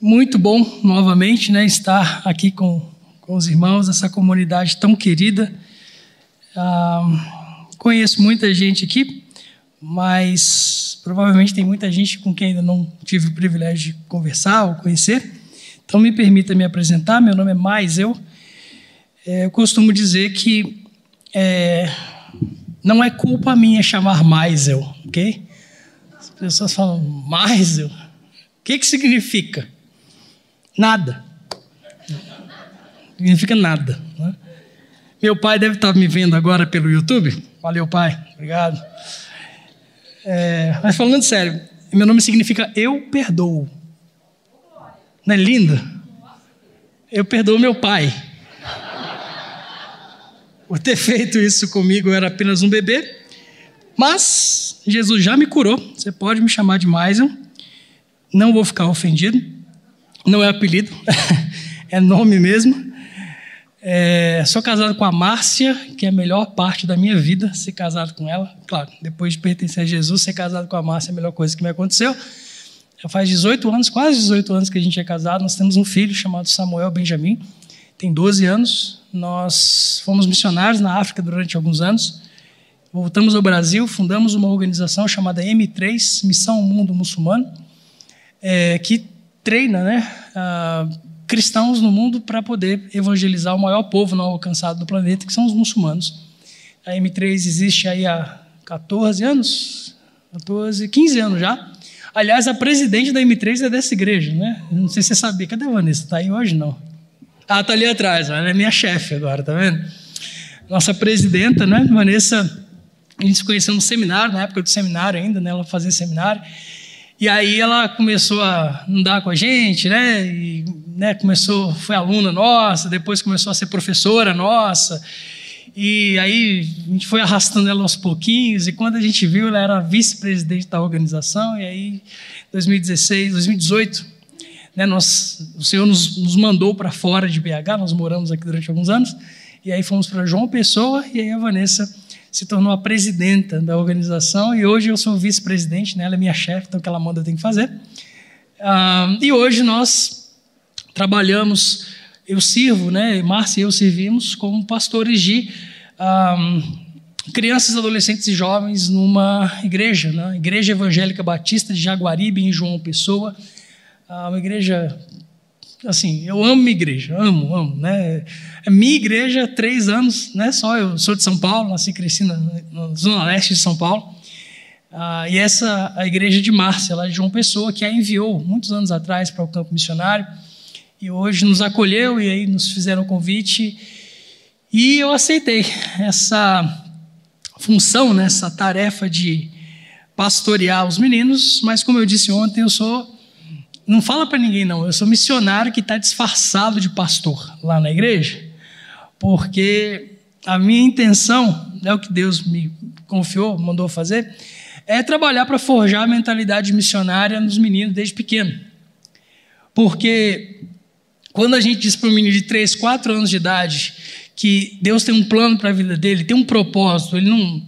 Muito bom novamente né, estar aqui com, com os irmãos, essa comunidade tão querida. Ah, conheço muita gente aqui, mas provavelmente tem muita gente com quem ainda não tive o privilégio de conversar ou conhecer. Então me permita me apresentar, meu nome é Mais Eu. É, eu costumo dizer que é, não é culpa minha chamar Mais Eu, ok? As pessoas falam Mais Eu. O que, que significa? Nada. Significa nada. Né? Meu pai deve estar me vendo agora pelo YouTube. Valeu, pai. Obrigado. É, mas falando sério, meu nome significa eu perdoo. Não é linda? Eu perdoo meu pai. Por ter feito isso comigo, eu era apenas um bebê. Mas Jesus já me curou. Você pode me chamar de mais um. Não vou ficar ofendido não é apelido, é nome mesmo. É, sou casado com a Márcia, que é a melhor parte da minha vida, ser casado com ela. Claro, depois de pertencer a Jesus, ser casado com a Márcia é a melhor coisa que me aconteceu. Já faz 18 anos, quase 18 anos que a gente é casado. Nós temos um filho chamado Samuel Benjamin, tem 12 anos. Nós fomos missionários na África durante alguns anos. Voltamos ao Brasil, fundamos uma organização chamada M3, Missão Mundo Muçulmano, é, que treina né, uh, cristãos no mundo para poder evangelizar o maior povo não alcançado do planeta, que são os muçulmanos. A M3 existe aí há 14 anos, 14, 15 anos já. Aliás, a presidente da M3 é dessa igreja, né? Não sei se você sabia. Cadê a Vanessa? Está aí hoje, não? Ah, está ali atrás. Ela é minha chefe agora, tá vendo? Nossa presidenta, né? Vanessa, a gente se conheceu no seminário, na época do seminário ainda, né? Ela fazia seminário. E aí ela começou a andar com a gente, né? E, né, começou, foi aluna nossa, depois começou a ser professora nossa. E aí a gente foi arrastando ela aos pouquinhos, e quando a gente viu, ela era vice-presidente da organização, e aí 2016, 2018, né, nós, o Senhor nos, nos mandou para fora de BH, nós moramos aqui durante alguns anos, e aí fomos para João Pessoa, e aí a Vanessa se tornou a presidenta da organização e hoje eu sou vice-presidente, né? ela é minha chefe, então o que ela manda eu tenho que fazer. Ah, e hoje nós trabalhamos, eu sirvo, né? Márcia e eu servimos como pastores de ah, crianças, adolescentes e jovens numa igreja, né? Igreja Evangélica Batista de Jaguaribe, em João Pessoa, ah, uma igreja assim, eu amo minha igreja, amo, amo, né? É minha igreja, três anos, né? Só eu sou de São Paulo, nasci e cresci na, na, zona leste de São Paulo. Ah, e essa a igreja de Márcia, lá de João Pessoa, que a enviou muitos anos atrás para o campo missionário e hoje nos acolheu e aí nos fizeram o convite e eu aceitei essa função, né, essa tarefa de pastorear os meninos, mas como eu disse ontem, eu sou não fala para ninguém não, eu sou missionário que está disfarçado de pastor lá na igreja, porque a minha intenção, é o que Deus me confiou, mandou fazer, é trabalhar para forjar a mentalidade missionária nos meninos desde pequeno. Porque quando a gente diz para um menino de 3, 4 anos de idade que Deus tem um plano para a vida dele, tem um propósito, ele não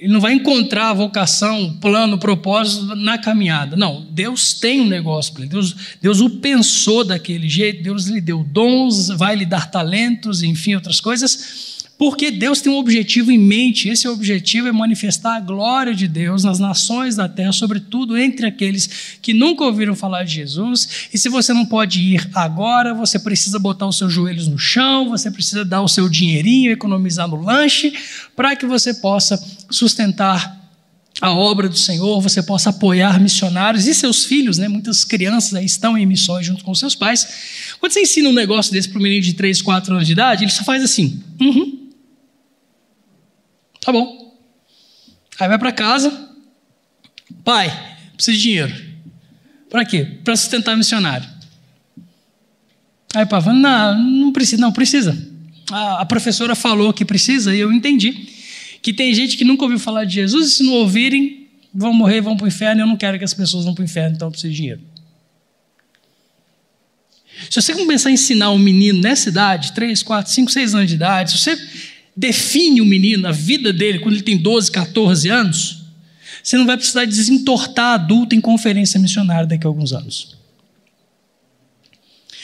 ele não vai encontrar a vocação, plano, propósito na caminhada. Não, Deus tem um negócio para ele. Deus, Deus o pensou daquele jeito, Deus lhe deu dons, vai lhe dar talentos, enfim, outras coisas porque Deus tem um objetivo em mente. Esse objetivo é manifestar a glória de Deus nas nações da terra, sobretudo entre aqueles que nunca ouviram falar de Jesus. E se você não pode ir agora, você precisa botar os seus joelhos no chão, você precisa dar o seu dinheirinho, economizar no lanche, para que você possa sustentar a obra do Senhor, você possa apoiar missionários e seus filhos, né? Muitas crianças aí estão em missões junto com seus pais. Quando você ensina um negócio desse para um menino de 3, 4 anos de idade, ele só faz assim: uhum, Tá bom. Aí vai para casa. Pai, preciso de dinheiro. Para quê? Para sustentar missionário. Aí o pai fala: não, não precisa, não precisa. A, a professora falou que precisa e eu entendi. Que tem gente que nunca ouviu falar de Jesus e se não ouvirem, vão morrer, vão para o inferno. Eu não quero que as pessoas vão para o inferno, então eu preciso de dinheiro. Se você começar a ensinar um menino nessa idade, 3, 4, 5, 6 anos de idade, se você define o menino, a vida dele, quando ele tem 12, 14 anos, você não vai precisar desentortar adulto em conferência missionária daqui a alguns anos.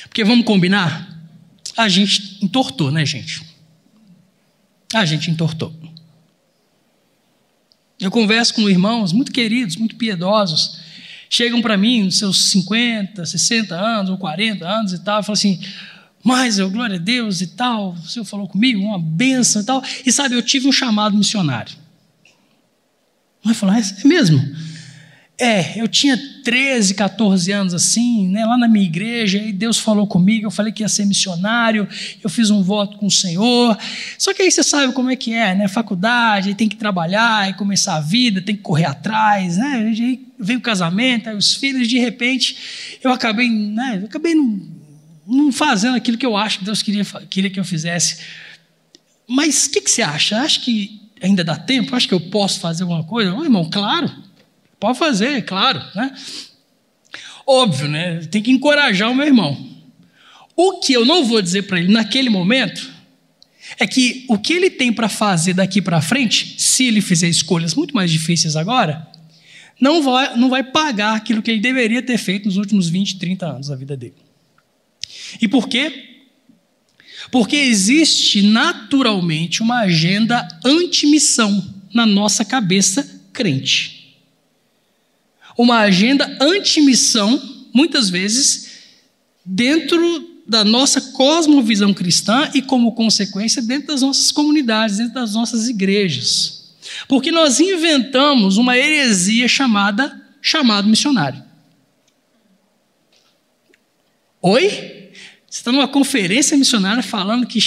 Porque vamos combinar? A gente entortou, né, gente? A gente entortou. Eu converso com irmãos muito queridos, muito piedosos, chegam para mim nos seus 50, 60 anos ou 40 anos e tal, e falam assim: mas eu, glória a Deus e tal, o Senhor falou comigo, uma benção e tal. E sabe, eu tive um chamado missionário. Vai falar, é mesmo? É, eu tinha 13, 14 anos assim, né, lá na minha igreja, e Deus falou comigo, eu falei que ia ser missionário, eu fiz um voto com o Senhor. Só que aí você sabe como é que é, né? Faculdade, aí tem que trabalhar, aí começar a vida, tem que correr atrás, né? Aí vem o casamento, aí os filhos, de repente, eu acabei, né, eu acabei não fazendo aquilo que eu acho que Deus queria, queria que eu fizesse. Mas o que, que você acha? Acha que ainda dá tempo? Acho que eu posso fazer alguma coisa? Oh, irmão, claro. Pode fazer, claro, né? Óbvio, né? Tem que encorajar o meu irmão. O que eu não vou dizer para ele naquele momento é que o que ele tem para fazer daqui para frente, se ele fizer escolhas muito mais difíceis agora, não vai, não vai pagar aquilo que ele deveria ter feito nos últimos 20, 30 anos da vida dele. E por quê? Porque existe naturalmente uma agenda anti-missão na nossa cabeça crente uma agenda anti-missão, muitas vezes, dentro da nossa cosmovisão cristã e, como consequência, dentro das nossas comunidades, dentro das nossas igrejas. Porque nós inventamos uma heresia chamada chamado missionário. Oi? Você está numa conferência missionária falando que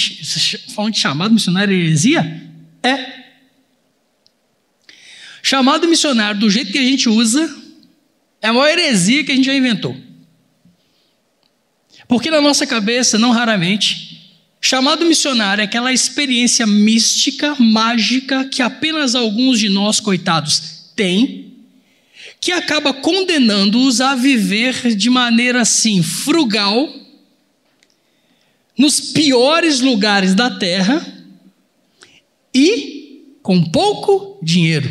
falando de chamado missionário heresia? É. Chamado missionário, do jeito que a gente usa, é a maior heresia que a gente já inventou. Porque na nossa cabeça, não raramente, chamado missionário é aquela experiência mística, mágica, que apenas alguns de nós, coitados, têm, que acaba condenando-os a viver de maneira assim, frugal, nos piores lugares da terra e com pouco dinheiro.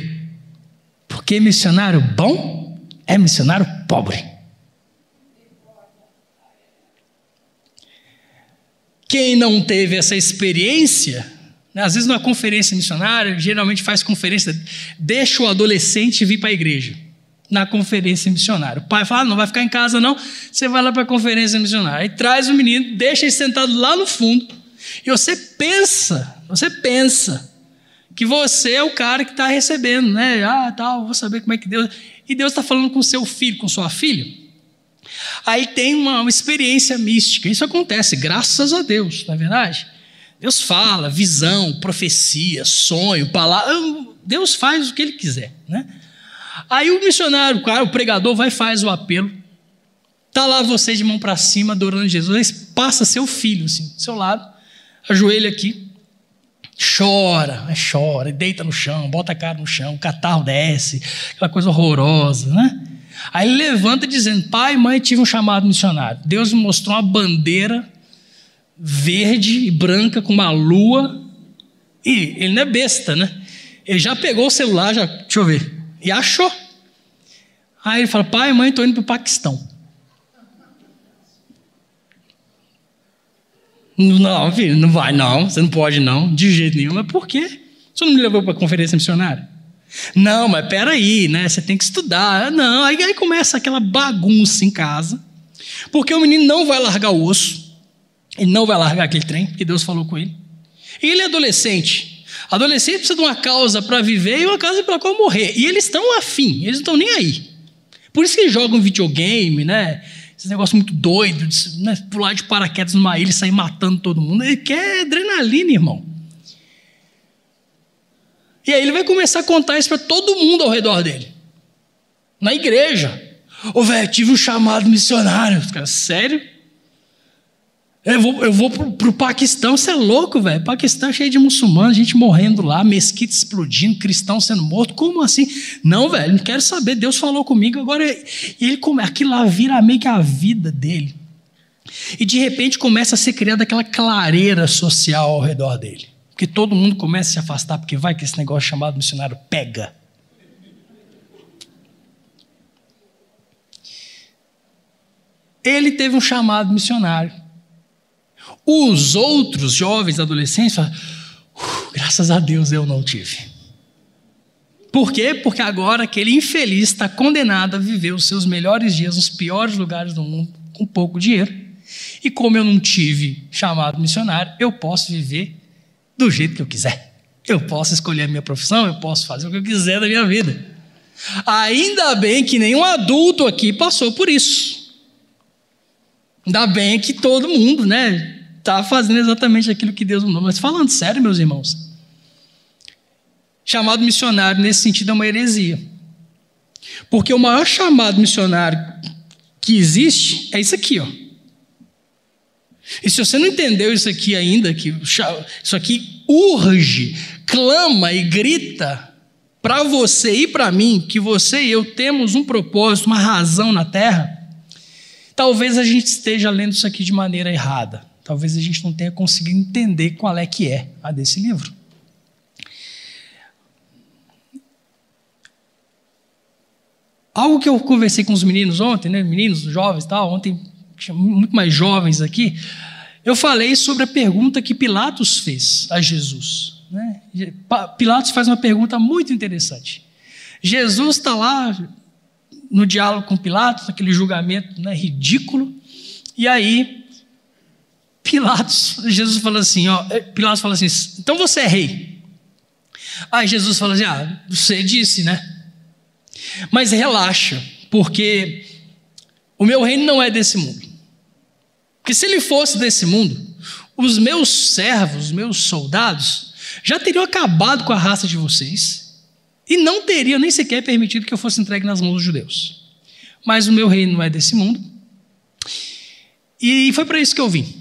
Porque missionário bom é missionário pobre. Quem não teve essa experiência, né, às vezes numa conferência missionária, geralmente faz conferência, deixa o adolescente vir para a igreja, na conferência missionária. O pai fala: ah, não vai ficar em casa, não, você vai lá para a conferência missionária. Aí traz o menino, deixa ele sentado lá no fundo, e você pensa, você pensa, que você é o cara que está recebendo, né? Ah, tal, vou saber como é que Deus e Deus está falando com seu filho, com sua filha. Aí tem uma, uma experiência mística. Isso acontece, graças a Deus, não é verdade? Deus fala, visão, profecia, sonho, palavra. Deus faz o que ele quiser, né? Aí o missionário, o, cara, o pregador vai faz o apelo. Tá lá você de mão para cima adorando Jesus, passa seu filho assim, do seu lado, ajoelha aqui chora, chora, deita no chão, bota a cara no chão, o catarro desce, aquela coisa horrorosa, né? Aí ele levanta dizendo: Pai, mãe, tive um chamado missionário. Deus me mostrou uma bandeira verde e branca com uma lua. E ele não é besta, né? Ele já pegou o celular, já, deixa eu ver, e achou. Aí ele fala: Pai, mãe, estou indo para o Paquistão. Não, filho, não vai não, você não pode não, de jeito nenhum. Mas por quê? Você não me levou para a conferência missionária? Não, mas peraí, né? Você tem que estudar. Não, aí, aí começa aquela bagunça em casa, porque o menino não vai largar o osso, ele não vai largar aquele trem, que Deus falou com ele. E ele é adolescente. Adolescente precisa de uma causa para viver e uma causa pela qual morrer. E eles estão afim, eles não estão nem aí. Por isso que jogam videogame, né? esse negócio muito doido, de, né, pular de paraquedas numa ilha e sair matando todo mundo. Ele quer adrenalina, irmão. E aí ele vai começar a contar isso para todo mundo ao redor dele. Na igreja. Ô, velho, tive um chamado missionário. Os caras, sério? Eu vou, eu vou pro, pro Paquistão, você é louco, velho. Paquistão é cheio de muçulmanos, gente morrendo lá, mesquita explodindo, cristão sendo morto. Como assim? Não, velho, não quero saber. Deus falou comigo, agora ele come, aquilo lá vira meio que a vida dele. E de repente começa a ser criada aquela clareira social ao redor dele. Porque todo mundo começa a se afastar, porque vai que esse negócio chamado missionário pega. Ele teve um chamado missionário Os outros jovens, adolescentes, falam, graças a Deus eu não tive. Por quê? Porque agora aquele infeliz está condenado a viver os seus melhores dias nos piores lugares do mundo com pouco dinheiro. E como eu não tive chamado missionário, eu posso viver do jeito que eu quiser. Eu posso escolher a minha profissão, eu posso fazer o que eu quiser da minha vida. Ainda bem que nenhum adulto aqui passou por isso. Ainda bem que todo mundo, né, está fazendo exatamente aquilo que Deus mandou. Mas falando sério, meus irmãos, chamado missionário nesse sentido é uma heresia. Porque o maior chamado missionário que existe é isso aqui, ó. E se você não entendeu isso aqui ainda, que isso aqui urge, clama e grita para você e para mim, que você e eu temos um propósito, uma razão na terra, talvez a gente esteja lendo isso aqui de maneira errada. Talvez a gente não tenha conseguido entender qual é que é a desse livro. Algo que eu conversei com os meninos ontem, né? Meninos, jovens, tal, ontem muito mais jovens aqui, eu falei sobre a pergunta que Pilatos fez a Jesus. Né? Pilatos faz uma pergunta muito interessante. Jesus está lá no diálogo com Pilatos, aquele julgamento né, ridículo, e aí Pilatos, Jesus fala assim, ó, Pilatos fala assim, então você é rei. Aí Jesus fala assim, ah, você disse, né? Mas relaxa, porque o meu reino não é desse mundo. Porque se ele fosse desse mundo, os meus servos, os meus soldados, já teriam acabado com a raça de vocês e não teriam nem sequer permitido que eu fosse entregue nas mãos dos judeus. Mas o meu reino não é desse mundo. E foi para isso que eu vim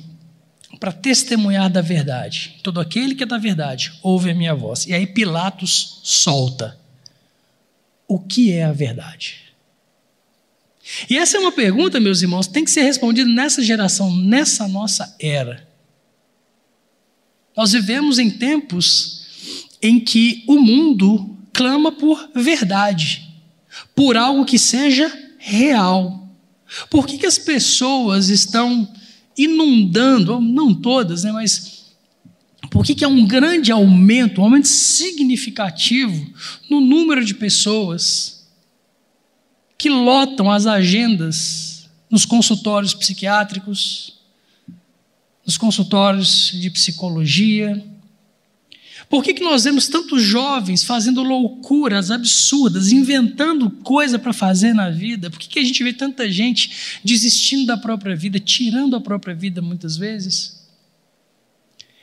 para testemunhar da verdade. Todo aquele que é da verdade ouve a minha voz. E aí Pilatos solta o que é a verdade? E essa é uma pergunta, meus irmãos, tem que ser respondida nessa geração, nessa nossa era. Nós vivemos em tempos em que o mundo clama por verdade, por algo que seja real. Por que, que as pessoas estão inundando, não todas, né, mas por que, há um grande aumento, um aumento significativo no número de pessoas que lotam as agendas nos consultórios psiquiátricos, nos consultórios de psicologia? Por que, que nós vemos tantos jovens fazendo loucuras absurdas, inventando coisa para fazer na vida? Por que, que a gente vê tanta gente desistindo da própria vida, tirando a própria vida muitas vezes?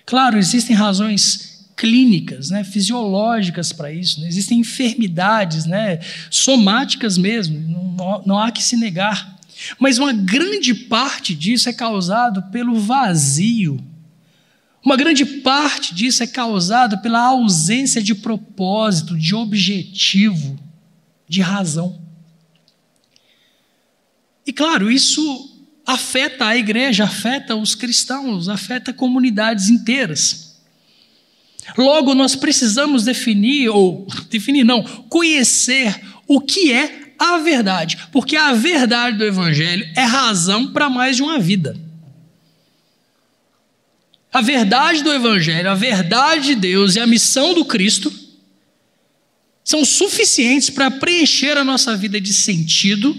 Claro, existem razões clínicas, né, fisiológicas para isso, né? existem enfermidades né, somáticas mesmo, não, não há que se negar. Mas uma grande parte disso é causado pelo vazio. Uma grande parte disso é causado pela ausência de propósito, de objetivo, de razão. E claro, isso afeta a igreja, afeta os cristãos, afeta comunidades inteiras. Logo, nós precisamos definir, ou definir não, conhecer o que é a verdade, porque a verdade do Evangelho é razão para mais de uma vida. A verdade do Evangelho, a verdade de Deus e a missão do Cristo são suficientes para preencher a nossa vida de sentido,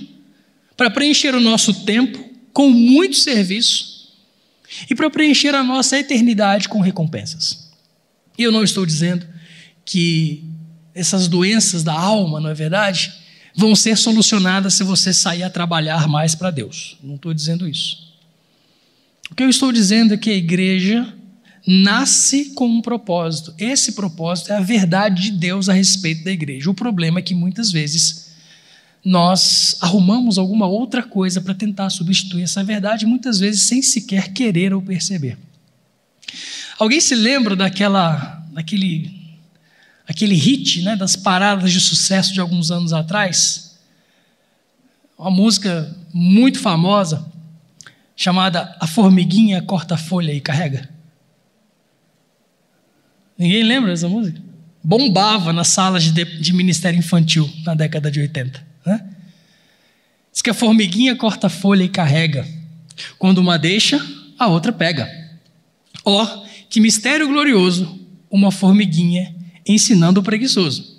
para preencher o nosso tempo, com muito serviço e para preencher a nossa eternidade com recompensas. E eu não estou dizendo que essas doenças da alma, não é verdade, vão ser solucionadas se você sair a trabalhar mais para Deus. Não estou dizendo isso. O que eu estou dizendo é que a igreja nasce com um propósito. Esse propósito é a verdade de Deus a respeito da igreja. O problema é que muitas vezes nós arrumamos alguma outra coisa para tentar substituir essa verdade, muitas vezes sem sequer querer ou perceber. Alguém se lembra daquela, daquele, aquele hit, né, das paradas de sucesso de alguns anos atrás? Uma música muito famosa chamada A Formiguinha Corta Folha e Carrega. Ninguém lembra dessa música? Bombava nas salas de, de ministério infantil na década de 80. Né? Diz que a formiguinha corta folha e carrega. Quando uma deixa, a outra pega. Ó, oh, que mistério glorioso, uma formiguinha ensinando o preguiçoso.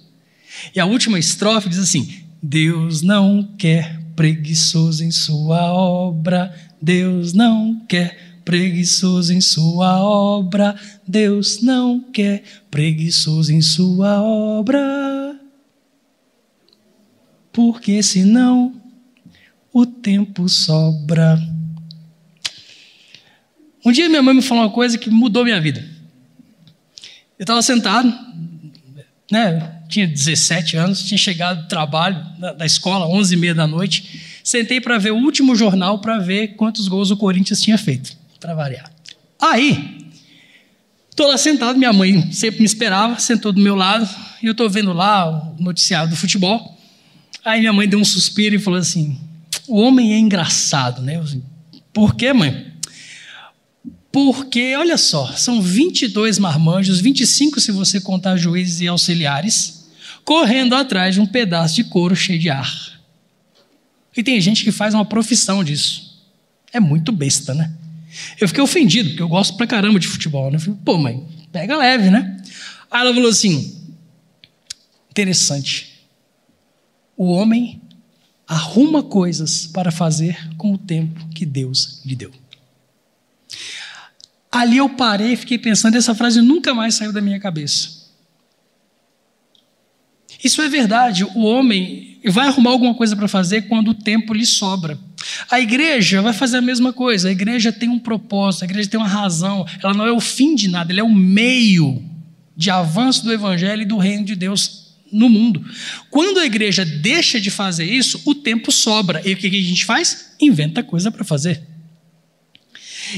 E a última estrofe diz assim: Deus não quer preguiçoso em sua obra, Deus não quer preguiçoso em sua obra, Deus não quer preguiçoso em sua obra. Porque senão o tempo sobra. Um dia minha mãe me falou uma coisa que mudou minha vida. Eu estava sentado, né, tinha 17 anos, tinha chegado do trabalho, da, escola, 11 e meia da noite, sentei para ver o último jornal para ver quantos gols o Corinthians tinha feito, para variar. Aí, estou lá sentado, minha mãe sempre me esperava, sentou do meu lado, e eu estou vendo lá o noticiário do futebol. Aí minha mãe deu um suspiro e falou assim: o homem é engraçado, né? Eu, assim, Por quê, mãe? Porque, olha só, são 22 marmanjos, 25 se você contar juízes e auxiliares, correndo atrás de um pedaço de couro cheio de ar. E tem gente que faz uma profissão disso. É muito besta, né? Eu fiquei ofendido, porque eu gosto pra caramba de futebol. Né? Eu falei, pô, mãe, pega leve, né? Aí ela falou assim: interessante. O homem arruma coisas para fazer com o tempo que Deus lhe deu. Ali eu parei e fiquei pensando, essa frase nunca mais saiu da minha cabeça. Isso é verdade, o homem vai arrumar alguma coisa para fazer quando o tempo lhe sobra. A igreja vai fazer a mesma coisa, a igreja tem um propósito, a igreja tem uma razão, ela não é o fim de nada, ela é o meio de avanço do evangelho e do reino de Deus no mundo. Quando a igreja deixa de fazer isso, o tempo sobra. E o que a gente faz? Inventa coisa para fazer.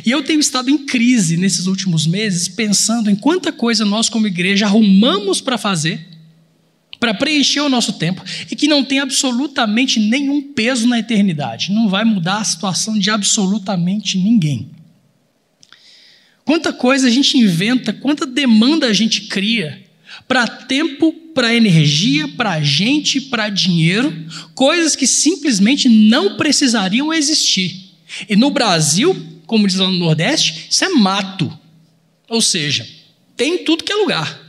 E eu tenho estado em crise nesses últimos meses, pensando em quanta coisa nós, como igreja, arrumamos para fazer, para preencher o nosso tempo, e que não tem absolutamente nenhum peso na eternidade. Não vai mudar a situação de absolutamente ninguém. Quanta coisa a gente inventa, quanta demanda a gente cria para tempo, para energia, para gente, para dinheiro, coisas que simplesmente não precisariam existir. E no Brasil, como diz lá no Nordeste, isso é mato. Ou seja, tem tudo que é lugar.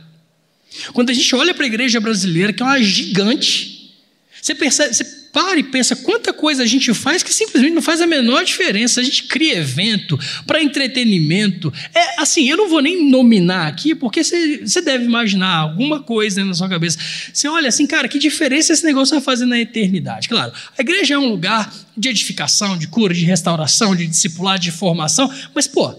Quando a gente olha para a igreja brasileira, que é uma gigante, você percebe, você para e pensa quanta coisa a gente faz que simplesmente não faz a menor diferença. A gente cria evento para entretenimento. É assim, eu não vou nem nominar aqui, porque você, deve imaginar alguma coisa na sua cabeça. Você olha assim, cara, que diferença esse negócio vai fazer na eternidade? Claro, a igreja é um lugar de edificação, de cura, de restauração, de discipular, de formação, mas, pô,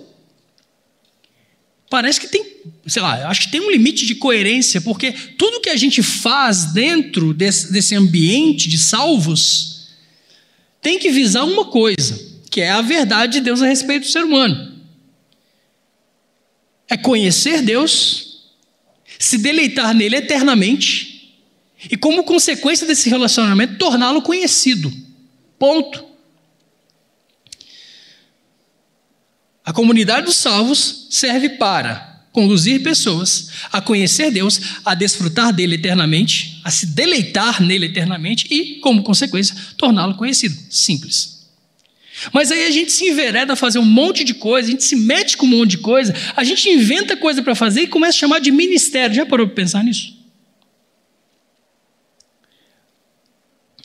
parece que tem, sei lá, acho que tem um limite de coerência, porque tudo que a gente faz dentro desse, desse ambiente de salvos tem que visar uma coisa, que é a verdade de Deus a respeito do ser humano. É conhecer Deus, se deleitar nele eternamente e, como consequência desse relacionamento, torná-lo conhecido. Ponto. A comunidade dos salvos serve para conduzir pessoas a conhecer Deus, a desfrutar dele eternamente, a se deleitar nele eternamente e, como consequência, torná-lo conhecido. Simples. Mas aí a gente se envereda a fazer um monte de coisa, a gente se mete com um monte de coisa, a gente inventa coisa para fazer e começa a chamar de ministério. Já parou para pensar nisso?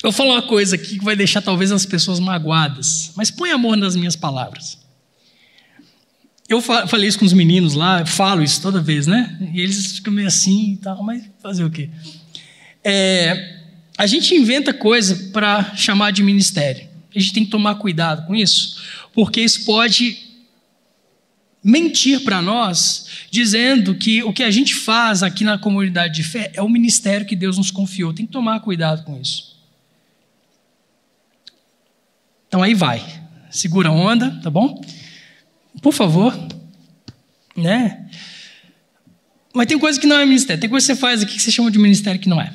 Eu vou falar uma coisa aqui que vai deixar talvez as pessoas magoadas, mas põe amor nas minhas palavras. Eu falei isso com os meninos lá, falo isso toda vez, né? E eles ficam meio assim e tal, mas fazer o quê? É, a gente inventa coisa para chamar de ministério. A gente tem que tomar cuidado com isso, porque isso pode mentir para nós, dizendo que o que a gente faz aqui na comunidade de fé é o ministério que Deus nos confiou. Tem que tomar cuidado com isso. Então aí vai. Segura a onda, tá bom? Por favor. Né? Mas tem coisa que não é ministério. Tem coisa que você faz aqui que você chama de ministério que não é.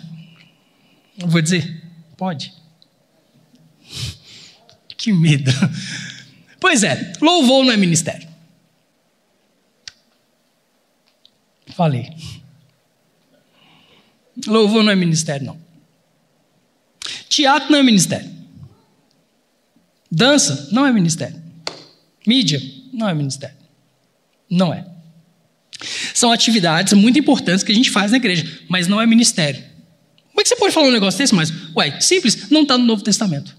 Eu vou dizer? Pode. Que medo. Pois é, louvor não é ministério. Falei. Louvor não é ministério, não. Teatro não é ministério. Dança não é ministério. Mídia não é ministério. Não é. São atividades muito importantes que a gente faz na igreja, mas não é ministério. Como é que você pode falar um negócio desse, mas, ué, simples, não está no Novo Testamento.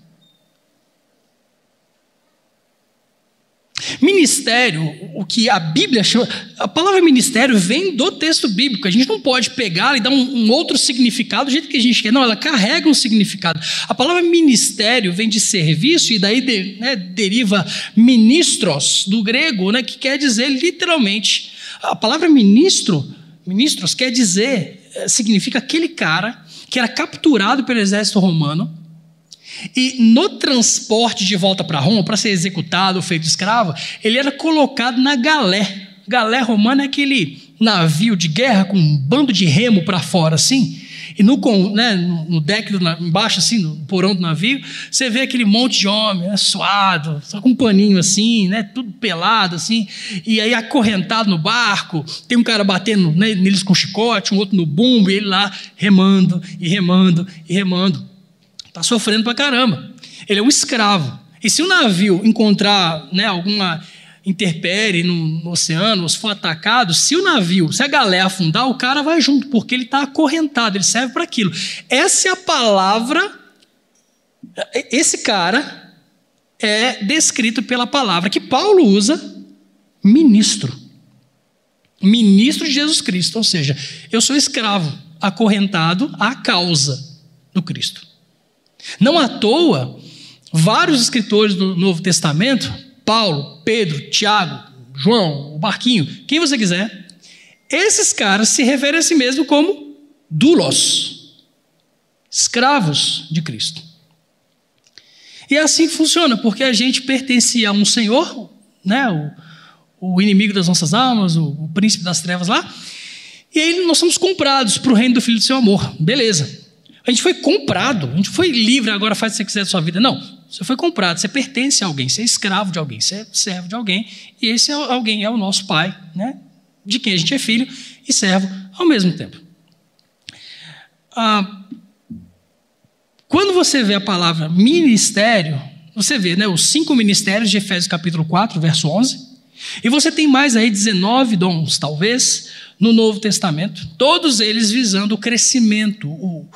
Ministério, o que a Bíblia chama. A palavra ministério vem do texto bíblico. A gente não pode pegar e dar um, um, outro significado do jeito que a gente quer. Não, ela carrega um significado. A palavra ministério vem de serviço e daí de, né, deriva ministros, do grego, né, que quer dizer literalmente. A palavra ministro, ministros, quer dizer, eh, significa aquele cara que era capturado pelo exército romano e no transporte de volta para Roma, para ser executado, feito escravo, ele era colocado na galé. Galé romana é aquele navio de guerra com um bando de remo para fora, assim. E no, né, no deck, do, embaixo, assim, no porão do navio, você vê aquele monte de homem, né, suado, só com um paninho assim, né, tudo pelado, assim, e aí acorrentado no barco, tem um cara batendo né, neles com chicote, um outro no bumbo, e ele lá remando, e remando, e remando. Está sofrendo pra caramba. Ele é um escravo. E se o navio encontrar né, alguma interpere no, no, oceano, ou se for atacado, se o navio, se a galera afundar, o cara vai junto, porque ele está acorrentado, ele serve para aquilo. Essa é a palavra. Esse cara é descrito pela palavra que Paulo usa, ministro. Ministro de Jesus Cristo, ou seja, eu sou escravo, acorrentado à causa do Cristo. Não à toa, vários escritores do Novo Testamento, Paulo, Pedro, Tiago, João, o Barquinho, quem você quiser, esses caras se referem a si mesmo como dulos, escravos de Cristo. E é assim que funciona, porque a gente pertencia a um Senhor, né, o, o inimigo das nossas almas, o, o príncipe das trevas lá, e aí nós somos comprados para o reino do Filho do seu amor. Beleza. A gente foi comprado, a gente foi livre, agora faz o que você quiser da sua vida. Não, você foi comprado, você pertence a alguém, você é escravo de alguém, você é servo de alguém, e esse é alguém é o nosso pai, né? de quem a gente é filho e servo ao mesmo tempo. Ah, quando você vê a palavra ministério, você vê né, os cinco ministérios de Efésios capítulo 4, verso 11, e você tem mais aí 19 dons, talvez, no Novo Testamento, todos eles visando o crescimento, o,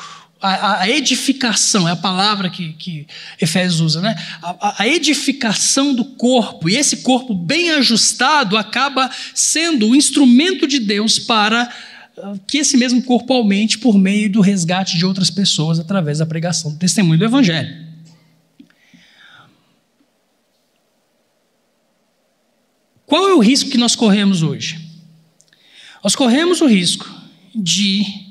a, a, edificação, é a palavra que, que Efésios usa, né? A, a, edificação do corpo, e esse corpo bem ajustado acaba sendo o instrumento de Deus para ah, que esse mesmo corpo aumente por meio do resgate de outras pessoas através da pregação do testemunho do Evangelho. Qual é o risco que nós corremos hoje? Nós corremos o risco de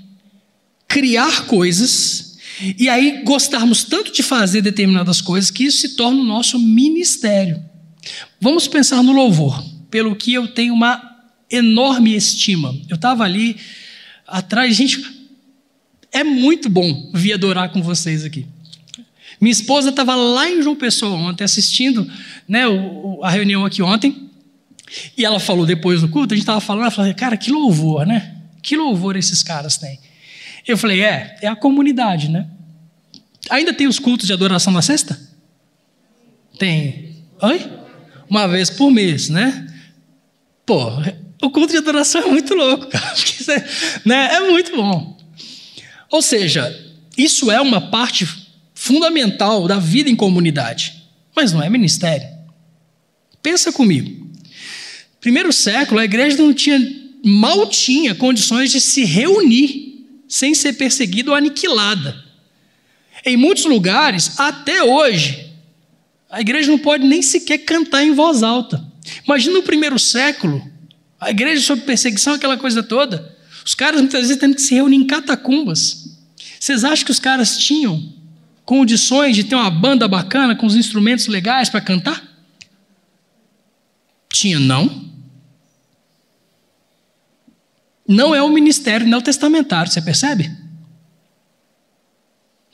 criar coisas e aí gostarmos tanto de fazer determinadas coisas que isso se torna o nosso ministério. Vamos pensar no louvor, pelo que eu tenho uma enorme estima. Eu estava ali atrás, gente, é muito bom vir adorar com vocês aqui. Minha esposa estava lá em João Pessoa ontem, assistindo né, a reunião aqui ontem, e ela falou depois do culto, a gente estava falando, ela falou, cara, que louvor, né? Que louvor esses caras têm. Eu falei, é, é a comunidade, né? Ainda tem os cultos de adoração na sexta? Tem. Oi? Uma vez por mês, né? Pô, o culto de adoração é muito louco, cara. É, né? é muito bom. Ou seja, isso é uma parte fundamental da vida em comunidade, mas não é ministério. Pensa comigo. Primeiro século, a igreja não tinha, mal tinha condições de se reunir sem ser perseguida ou aniquilada. Em muitos lugares, até hoje, a igreja não pode nem sequer cantar em voz alta. Imagina no primeiro século, a igreja sob perseguição, aquela coisa toda. Os caras muitas vezes tendo que se reunir em catacumbas. Vocês acham que os caras tinham condições de ter uma banda bacana com os instrumentos legais para cantar? Tinha, não. Não é o ministério neotestamentário, você percebe?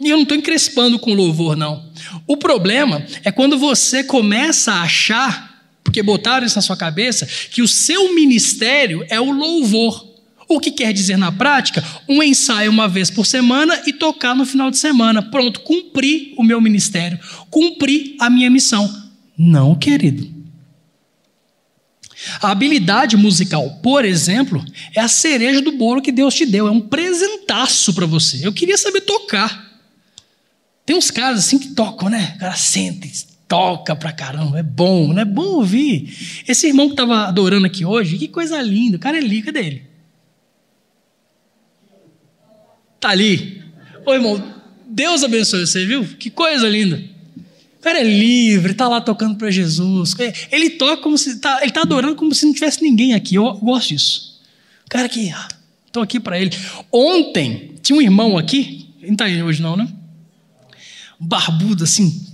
E eu não estou encrespando com louvor, não. O problema é quando você começa a achar, porque botaram isso na sua cabeça, que o seu ministério é o louvor. O que quer dizer na prática? Um ensaio uma vez por semana e tocar no final de semana. Pronto, cumpri o meu ministério, cumpri a minha missão. Não, querido. A habilidade musical, por exemplo, é a cereja do bolo que Deus te deu, é um presentaço para você. Eu queria saber tocar. Tem uns caras assim que tocam, né? O cara senta, toca pra caramba, é bom, não é bom ouvir. Esse irmão que estava adorando aqui hoje, que coisa linda, o cara é liga dele. Tá ali. Ô irmão, Deus abençoe você, viu? Que coisa linda. Cara é livre, está lá tocando para Jesus. Ele toca como se tá, ele está adorando como se não tivesse ninguém aqui. Eu gosto disso. Cara aqui, estou aqui para ele. Ontem tinha um irmão aqui, não está aí hoje não, né? Barbudo assim,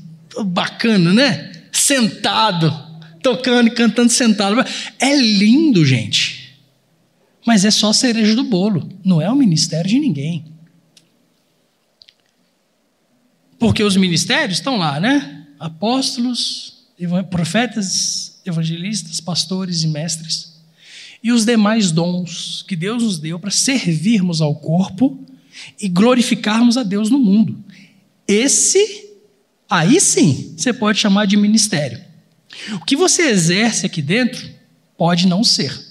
bacana, né? Sentado, tocando e cantando sentado. É lindo, gente. Mas é só cereja do bolo. Não é o ministério de ninguém. Porque os ministérios estão lá, né? Apóstolos, profetas, evangelistas, pastores e mestres, e os demais dons que Deus nos deu para servirmos ao corpo e glorificarmos a Deus no mundo. Esse, aí sim, você pode chamar de ministério. O que você exerce aqui dentro pode não ser.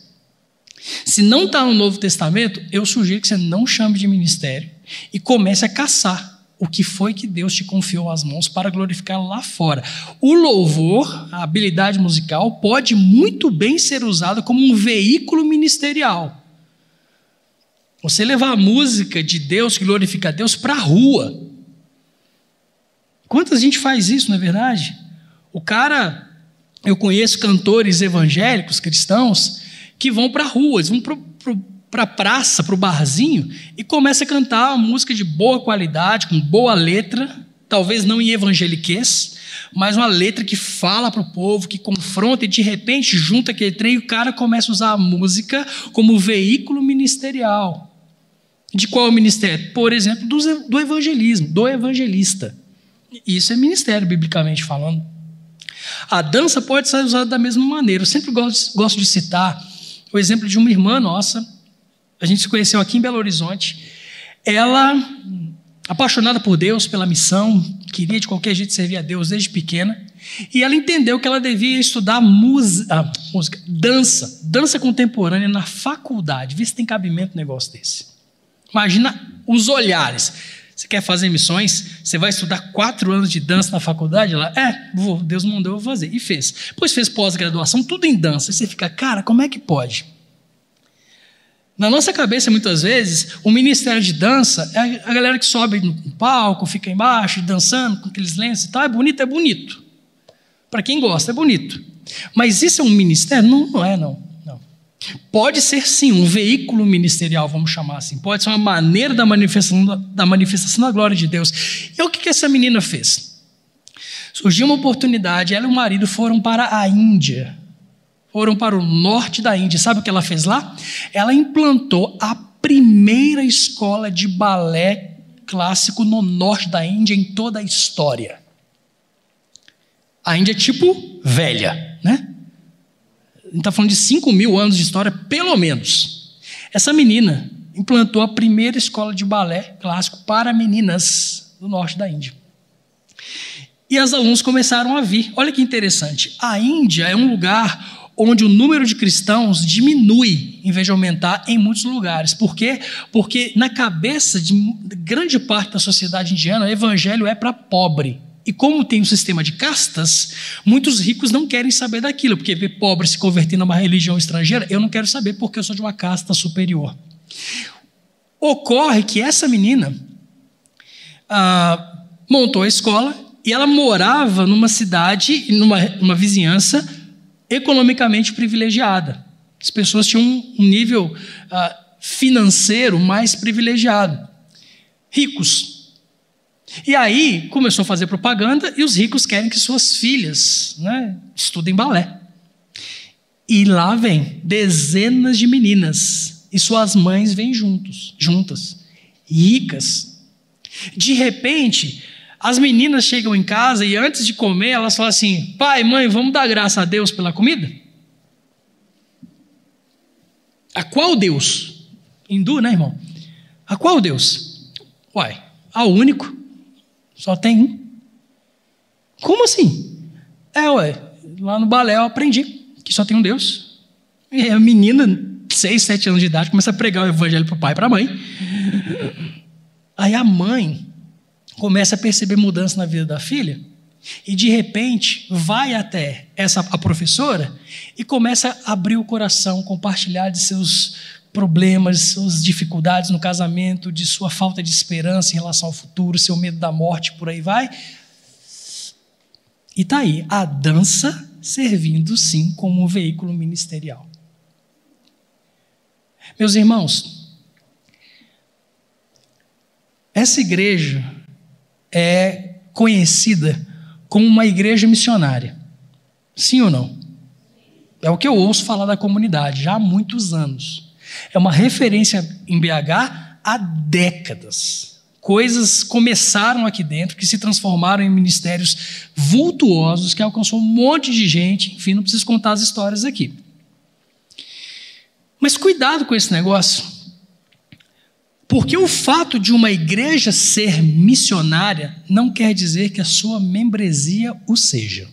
Se não está no Novo Testamento, eu sugiro que você não chame de ministério e comece a caçar o que foi que Deus te confiou às mãos para glorificar lá fora. O louvor, a habilidade musical, pode muito bem ser usado como um veículo ministerial. Você levar a música de Deus, que glorifica a Deus, para a rua. Quantas gente faz isso, não é verdade? O cara, eu conheço cantores evangélicos, cristãos, que vão para a rua, eles vão para para a praça, para o barzinho, e começa a cantar uma música de boa qualidade, com boa letra, talvez não em evangeliquez, mas uma letra que fala para o povo, que confronta, e de repente junta aquele trem e o cara começa a usar a música como veículo ministerial. De qual ministério? Por exemplo, do, do evangelismo, do evangelista. Isso é ministério, biblicamente falando. A dança pode ser usada da mesma maneira. Eu sempre gosto, gosto de citar o exemplo de uma irmã nossa, a gente se conheceu aqui em Belo Horizonte. Ela, apaixonada por Deus, pela missão, queria de qualquer jeito servir a Deus desde pequena. E ela entendeu que ela devia estudar música, ah, música dança, dança contemporânea na faculdade. Vê se tem cabimento um negócio desse. Imagina os olhares. Você quer fazer missões? Você vai estudar quatro anos de dança na faculdade? Lá, é, vou, Deus mandou eu fazer. E fez. Depois fez pós-graduação, tudo em dança. E você fica, cara, como é que pode? Na nossa cabeça, muitas vezes, o ministério de dança é a galera que sobe no palco, fica embaixo, dançando com aqueles lenços e tal. É bonito, é bonito. Para quem gosta, é bonito. Mas isso é um ministério? Não, não é, não. não. Pode ser, sim, um veículo ministerial, vamos chamar assim. Pode ser uma maneira da manifestação da, manifestação da glória de Deus. E o que, que essa menina fez? Surgiu uma oportunidade, ela e o marido foram para a Índia foram para o norte da Índia. Sabe o que ela fez lá? Ela implantou a primeira escola de balé clássico no norte da Índia em toda a história. A Índia é tipo velha, né? A gente está falando de 5 mil anos de história, pelo menos. Essa menina implantou a primeira escola de balé clássico para meninas do norte da Índia. E as alunos começaram a vir. Olha que interessante. A Índia é um lugar onde o número de cristãos diminui em vez de aumentar em muitos lugares. Por quê? Porque na cabeça de grande parte da sociedade indiana, o evangelho é para pobre. E como tem um sistema de castas, muitos ricos não querem saber daquilo, porque ver pobre se convertendo a uma religião estrangeira, eu não quero saber porque eu sou de uma casta superior. Ocorre que essa menina ah, montou a escola e ela morava numa cidade, numa, numa vizinhança economicamente privilegiada. As pessoas tinham um nível uh, financeiro mais privilegiado. Ricos. E aí começou a fazer propaganda e os ricos querem que suas filhas né, estudem balé. E lá vem dezenas de meninas e suas mães vêm juntos, juntas, ricas. De repente, as meninas chegam em casa e antes de comer, elas falam assim: pai, mãe, vamos dar graça a Deus pela comida? A qual Deus? Hindu, né, irmão? A qual Deus? Uai, ao único. Só tem um. Como assim? É, ué, lá no balé eu aprendi que só tem um Deus. E a menina, seis, sete anos de idade, começa a pregar o evangelho para o pai e para a mãe. Aí a mãe começa a perceber mudança na vida da filha e de repente vai até essa a professora e começa a abrir o coração, compartilhar de seus problemas, suas dificuldades no casamento, de sua falta de esperança em relação ao futuro, seu medo da morte, por aí vai. E tá aí a dança servindo sim como um veículo ministerial. Meus irmãos, essa igreja é conhecida como uma igreja missionária. Sim ou não? É o que eu ouço falar da comunidade já há muitos anos. É uma referência em BH há décadas. Coisas começaram aqui dentro que se transformaram em ministérios vultuosos que alcançou um monte de gente. Enfim, não preciso contar as histórias aqui. Mas cuidado com esse negócio. Porque o fato de uma igreja ser missionária não quer dizer que a sua membresia o seja.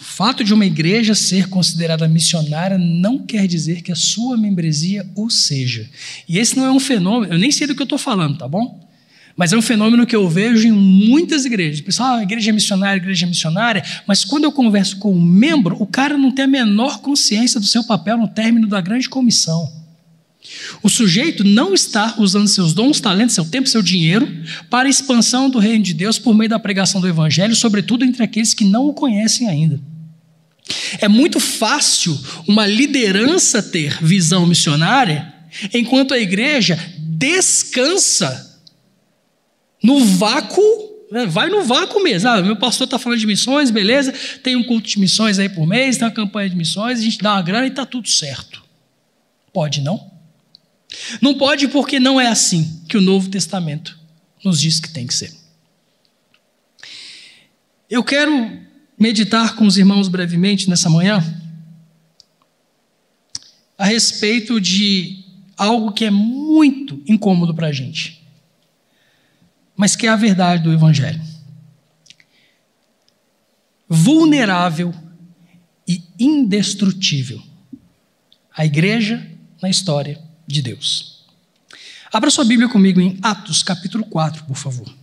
O fato de uma igreja ser considerada missionária não quer dizer que a sua membresia o seja. E esse não é um fenômeno, eu nem sei do que eu estou falando, tá bom? Mas é um fenômeno que eu vejo em muitas igrejas. O pessoal, ah, igreja missionária, igreja missionária, mas quando eu converso com um membro, o cara não tem a menor consciência do seu papel no término da grande comissão. O sujeito não está usando seus dons, talentos, seu tempo, seu dinheiro para a expansão do reino de Deus por meio da pregação do evangelho, sobretudo entre aqueles que não o conhecem ainda. É muito fácil uma liderança ter visão missionária, enquanto a igreja descansa no vácuo, né? vai no vácuo mesmo. Ah, meu pastor está falando de missões, beleza, tem um culto de missões aí por mês, tem uma campanha de missões, a gente dá uma grana e está tudo certo. Pode não? Não pode porque não é assim que o Novo Testamento nos diz que tem que ser. Eu quero meditar com os irmãos brevemente nessa manhã a respeito de algo que é muito incômodo para a gente mas que é a verdade do Evangelho. Vulnerável e indestrutível. A igreja na história de Deus. Abra sua Bíblia comigo em Atos capítulo 4, por favor.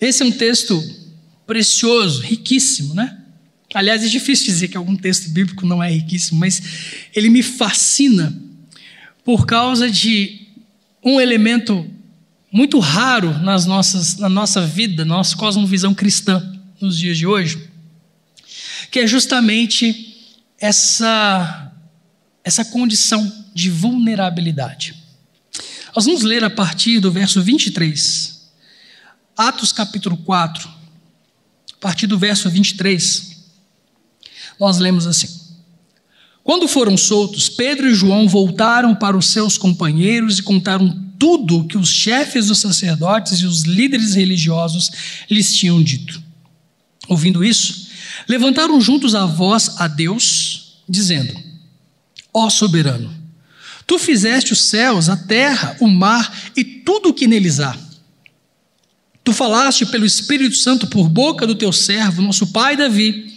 Esse é um texto precioso, riquíssimo, né? Aliás, é difícil dizer que algum texto bíblico não é riquíssimo, mas ele me fascina por causa de um elemento muito raro nas nossas, na nossa vida, nossa cosmovisão cristã nos dias de hoje, que é justamente essa, essa condição de vulnerabilidade. Nós vamos ler a partir do verso 23, Atos capítulo 4, a partir do verso 23, nós lemos assim. Quando foram soltos, Pedro e João voltaram para os seus companheiros e contaram tudo o que os chefes dos sacerdotes e os líderes religiosos lhes tinham dito. Ouvindo isso, levantaram juntos a voz a Deus, dizendo: Ó soberano, tu fizeste os céus, a terra, o mar e tudo o que neles há. Tu falaste pelo Espírito Santo por boca do teu servo, nosso pai Davi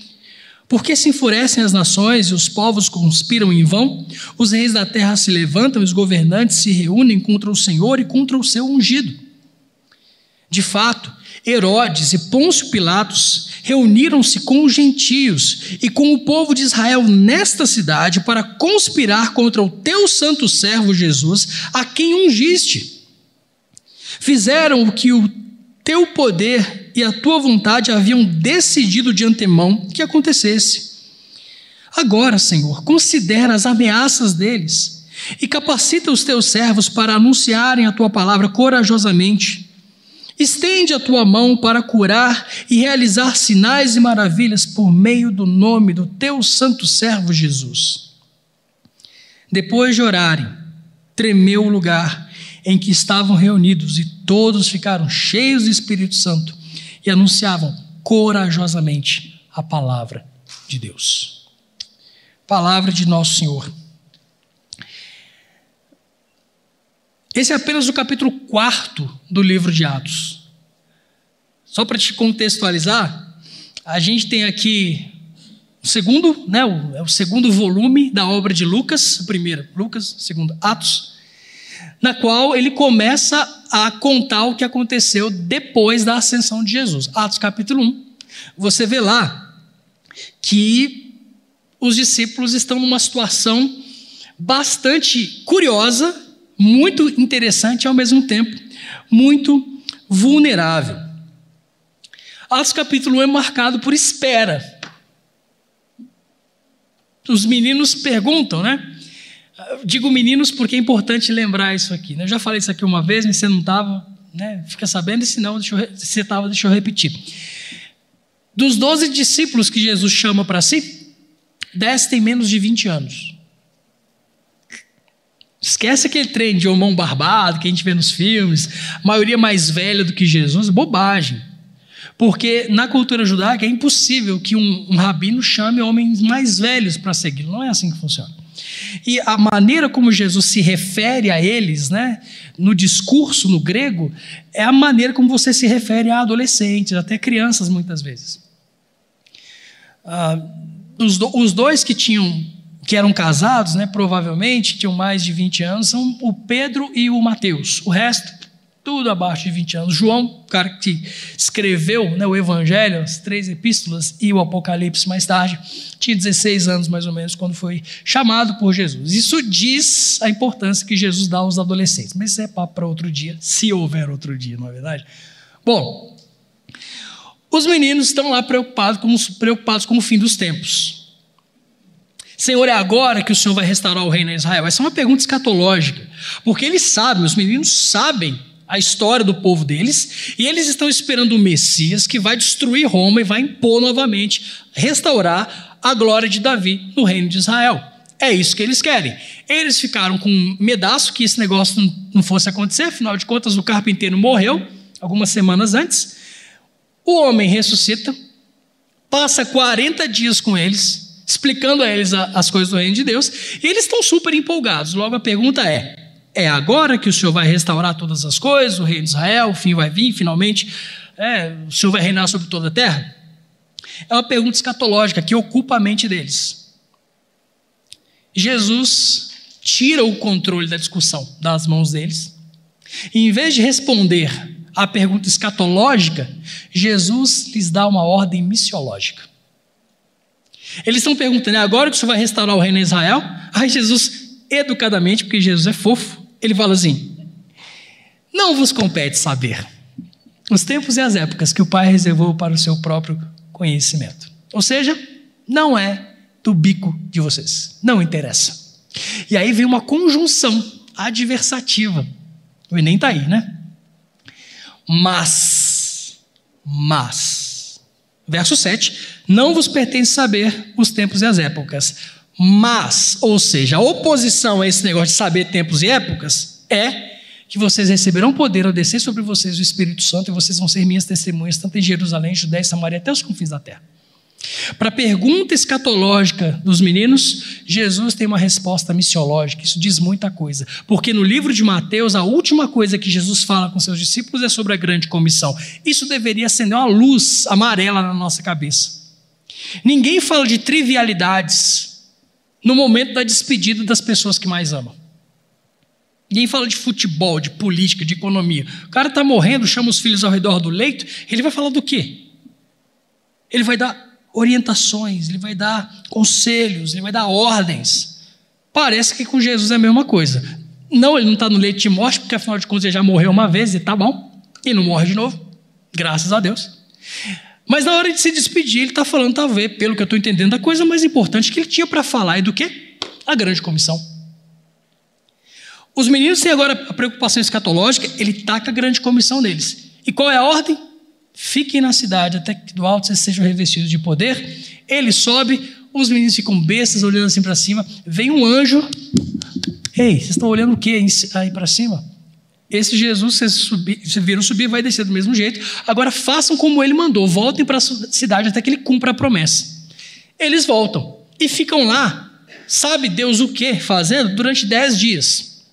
por que se enfurecem as nações e os povos conspiram em vão? Os reis da terra se levantam e os governantes se reúnem contra o Senhor e contra o seu ungido. De fato, Herodes e Pôncio Pilatos reuniram-se com os gentios e com o povo de Israel nesta cidade para conspirar contra o teu santo servo Jesus, a quem ungiste. Fizeram o que o teu poder e a tua vontade haviam decidido de antemão que acontecesse. Agora, Senhor, considera as ameaças deles e capacita os teus servos para anunciarem a tua palavra corajosamente. Estende a tua mão para curar e realizar sinais e maravilhas por meio do nome do teu santo servo Jesus. Depois de orarem, tremeu o lugar em que estavam reunidos e todos ficaram cheios do Espírito Santo e anunciavam corajosamente a palavra de Deus. Palavra de nosso Senhor. Esse é apenas o capítulo 4 do livro de Atos. só para te contextualizar, a gente tem aqui o segundo, né, o, é o segundo volume da obra de Lucas, o primeiro Lucas, segundo Atos, na qual ele começa a contar o que aconteceu depois da ascensão de Jesus. Atos capítulo 1. Você vê lá que os discípulos estão numa situação bastante curiosa, muito interessante ao mesmo tempo, muito vulnerável. Atos capítulo 1 é marcado por espera. Os meninos perguntam, né? Digo meninos porque é importante lembrar isso aqui. Né? Eu já falei isso aqui uma vez, mas você não estava, né? fica sabendo, e se não, deixa você estava, deixa eu repetir. Dos doze discípulos que Jesus chama para si, dez têm menos de 20 anos. Esquece aquele trem de homão barbado que a gente vê nos filmes, maioria mais velha do que Jesus, bobagem. Porque na cultura judaica é impossível que um, um rabino chame homens mais velhos para seguir. Não é assim que funciona. E a maneira como Jesus se refere a eles, né, no discurso no grego, é a maneira como você se refere a adolescentes, até crianças muitas vezes. Ah, os, do, os dois que tinham que eram casados, né, provavelmente tinham mais de 20 anos, são o Pedro e o Mateus. O resto, tudo abaixo de 20 anos. João, o cara que escreveu né, o Evangelho, as três epístolas e o Apocalipse mais tarde, tinha 16 anos mais ou menos quando foi chamado por Jesus. Isso diz a importância que Jesus dá aos adolescentes. Mas isso é papo para outro dia, se houver outro dia, não é verdade? Bom, os meninos estão lá preocupados com, preocupados com o fim dos tempos. Senhor, é agora que o Senhor vai restaurar o reino de Israel? Essa é uma pergunta escatológica, porque eles sabem, os meninos sabem a história do povo deles, e eles estão esperando o Messias que vai destruir Roma e vai impor novamente, restaurar a glória de Davi no reino de Israel. É isso que eles querem. Eles ficaram com um medaço que esse negócio não fosse acontecer, afinal de contas, o carpinteiro morreu algumas semanas antes. O homem ressuscita, passa 40 dias com eles, explicando a eles as coisas do reino de Deus, e eles estão super empolgados. Logo a pergunta é: é agora que o Senhor vai restaurar todas as coisas, o reino de Israel, o fim vai vir, finalmente, é, o Senhor vai reinar sobre toda a terra? É uma pergunta escatológica que ocupa a mente deles. Jesus tira o controle da discussão das mãos deles, e em vez de responder à pergunta escatológica, Jesus lhes dá uma ordem missiológica. Eles estão perguntando, é agora que o Senhor vai restaurar o reino de Israel? Aí Jesus, educadamente, porque Jesus é fofo, ele fala assim: Não vos compete saber os tempos e as épocas que o Pai reservou para o seu próprio conhecimento. Ou seja, não é do bico de vocês, não interessa. E aí vem uma conjunção adversativa. O Enem está aí, né? Mas, mas, verso 7, não vos pertence saber os tempos e as épocas. Mas, ou seja, a oposição a esse negócio de saber tempos e épocas é que vocês receberão poder ao descer sobre vocês o Espírito Santo e vocês vão ser minhas testemunhas, tanto em Jerusalém, Judéia Samaria, até os confins da terra. Para a pergunta escatológica dos meninos, Jesus tem uma resposta missiológica. Isso diz muita coisa. Porque no livro de Mateus, a última coisa que Jesus fala com seus discípulos é sobre a grande comissão. Isso deveria acender uma luz amarela na nossa cabeça. Ninguém fala de trivialidades no momento da despedida das pessoas que mais amam. Ninguém fala de futebol, de política, de economia. O cara está morrendo, chama os filhos ao redor do leito, ele vai falar do quê? Ele vai dar orientações, ele vai dar conselhos, ele vai dar ordens. Parece que com Jesus é a mesma coisa. Não, ele não está no leito de morte, porque afinal de contas ele já morreu uma vez e tá bom, e não morre de novo, graças a Deus. Mas na hora de se despedir, ele está falando, talvez, pelo que eu estou entendendo, a coisa mais importante que ele tinha para falar é do que? A grande comissão. Os meninos têm agora a preocupação escatológica, ele taca a grande comissão deles. E qual é a ordem? Fiquem na cidade até que do alto vocês sejam revestidos de poder. Ele sobe, os meninos ficam bestas, olhando assim para cima. Vem um anjo. Ei, vocês estão olhando o que aí para cima? Esse Jesus, vocês, subir, vocês viram subir, vai descer do mesmo jeito. Agora façam como ele mandou, voltem para a cidade até que ele cumpra a promessa. Eles voltam e ficam lá, sabe Deus o que fazendo? Durante dez dias.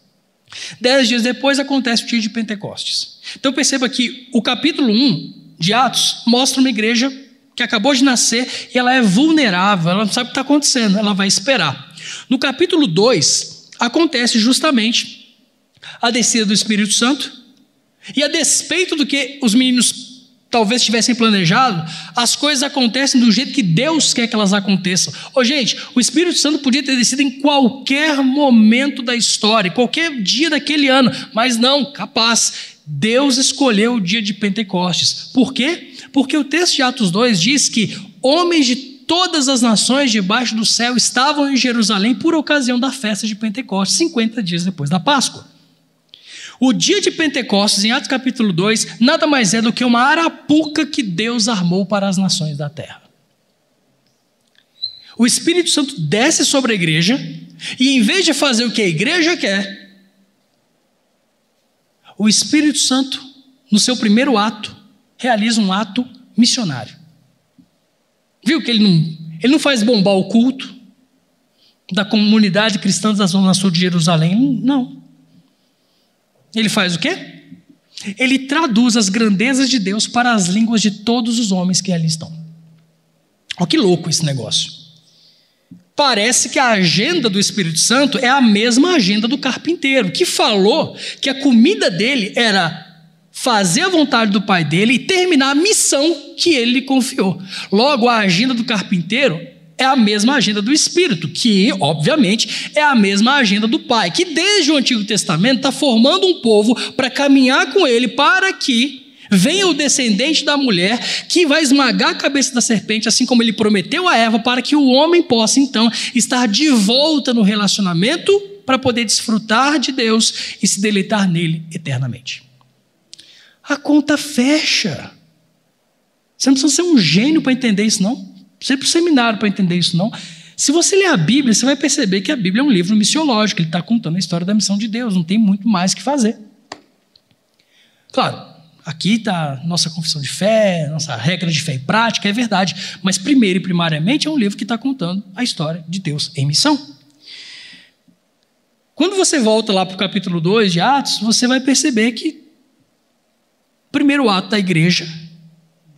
Dez dias depois acontece o dia de Pentecostes. Então perceba que o capítulo 1 de Atos mostra uma igreja que acabou de nascer e ela é vulnerável, ela não sabe o que está acontecendo, ela vai esperar. No capítulo 2, acontece justamente a descida do Espírito Santo, e a despeito do que os meninos talvez tivessem planejado, as coisas acontecem do jeito que Deus quer que elas aconteçam. Ô, gente, o Espírito Santo podia ter descido em qualquer momento da história, qualquer dia daquele ano, mas não, capaz. Deus escolheu o dia de Pentecostes. Por quê? Porque o texto de Atos 2 diz que homens de todas as nações debaixo do céu estavam em Jerusalém por ocasião da festa de Pentecostes, 50 dias depois da Páscoa. O dia de Pentecostes, em Atos capítulo 2, nada mais é do que uma arapuca que Deus armou para as nações da terra. O Espírito Santo desce sobre a igreja e, em vez de fazer o que a igreja quer, o Espírito Santo, no seu primeiro ato, realiza um ato missionário. Viu que ele não, ele não faz bombar o culto da comunidade cristã da Zona Sul de Jerusalém, não. Ele faz o quê? Ele traduz as grandezas de Deus para as línguas de todos os homens que ali estão. Olha que louco esse negócio. Parece que a agenda do Espírito Santo é a mesma agenda do carpinteiro, que falou que a comida dele era fazer a vontade do pai dele e terminar a missão que ele lhe confiou. Logo, a agenda do carpinteiro é a mesma agenda do Espírito, que, obviamente, é a mesma agenda do Pai, que desde o Antigo Testamento está formando um povo para caminhar com ele para que venha o descendente da mulher que vai esmagar a cabeça da serpente, assim como ele prometeu a Eva, para que o homem possa então estar de volta no relacionamento para poder desfrutar de Deus e se deleitar nele eternamente. A conta fecha. Você não precisa ser um gênio para entender isso, não. Você ir para o seminário para entender isso, não. Se você ler a Bíblia, você vai perceber que a Bíblia é um livro missiológico, ele está contando a história da missão de Deus, não tem muito mais que fazer. Claro, aqui está nossa confissão de fé, nossa regra de fé e prática, é verdade, mas primeiro e primariamente é um livro que está contando a história de Deus em missão. Quando você volta lá para o capítulo 2 de Atos, você vai perceber que o primeiro ato da igreja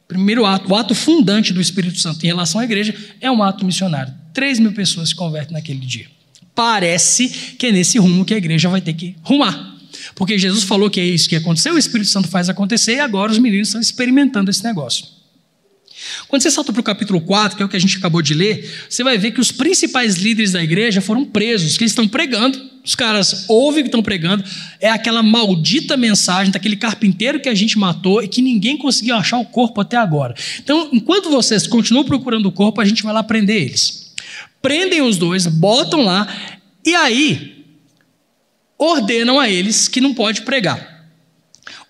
Primeiro ato, o ato fundante do Espírito Santo em relação à igreja é um ato missionário. Três mil pessoas se convertem naquele dia. Parece que é nesse rumo que a igreja vai ter que rumar. Porque Jesus falou que é isso que aconteceu, o Espírito Santo faz acontecer e agora os meninos estão experimentando esse negócio. Quando você salta para o capítulo 4, que é o que a gente acabou de ler, você vai ver que os principais líderes da igreja foram presos, que eles estão pregando, os caras ouvem que estão pregando, é aquela maldita mensagem daquele carpinteiro que a gente matou e que ninguém conseguiu achar o corpo até agora. Então, enquanto vocês continuam procurando o corpo, a gente vai lá prender eles. Prendem os dois, botam lá, e aí ordenam a eles que não pode pregar.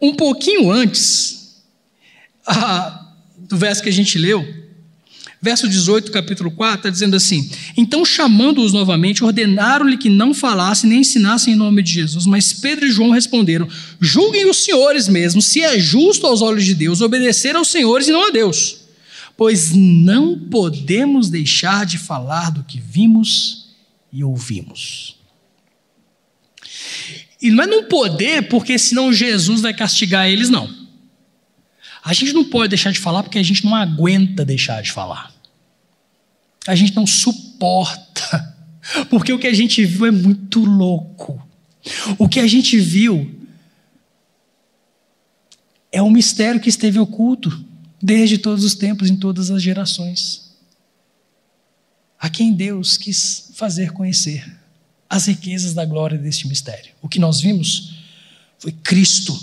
Um pouquinho antes, a do verso que a gente leu, verso 18, capítulo 4, está dizendo assim: Então, chamando-os novamente, ordenaram-lhe que não falassem nem ensinassem em nome de Jesus. Mas Pedro e João responderam: Julguem os senhores mesmos, se é justo aos olhos de Deus obedecer aos senhores e não a Deus. Pois não podemos deixar de falar do que vimos e ouvimos. E não é não poder, porque senão Jesus vai castigar eles, não. A gente não pode deixar de falar porque a gente não aguenta deixar de falar. A gente não suporta. Porque o que a gente viu é muito louco. O que a gente viu é um mistério que esteve oculto desde todos os tempos, em todas as gerações. A quem Deus quis fazer conhecer as riquezas da glória deste mistério. O que nós vimos foi Cristo.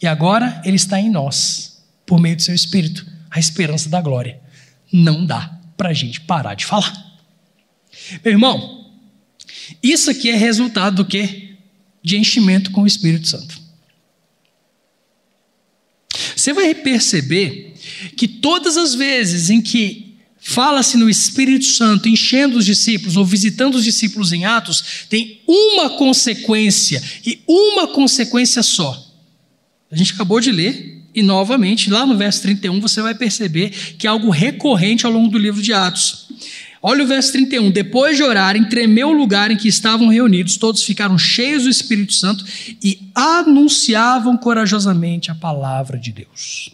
E agora ele está em nós por meio do seu espírito, a esperança da glória. Não dá para a gente parar de falar. Meu irmão, isso aqui é resultado do que? De enchimento com o Espírito Santo. Você vai perceber que todas as vezes em que fala-se no Espírito Santo enchendo os discípulos ou visitando os discípulos em Atos, tem uma consequência e uma consequência só. A gente acabou de ler e novamente, lá no verso 31, você vai perceber que é algo recorrente ao longo do livro de Atos. Olha o verso 31. Depois de orarem, tremeu o lugar em que estavam reunidos, todos ficaram cheios do Espírito Santo e anunciavam corajosamente a palavra de Deus.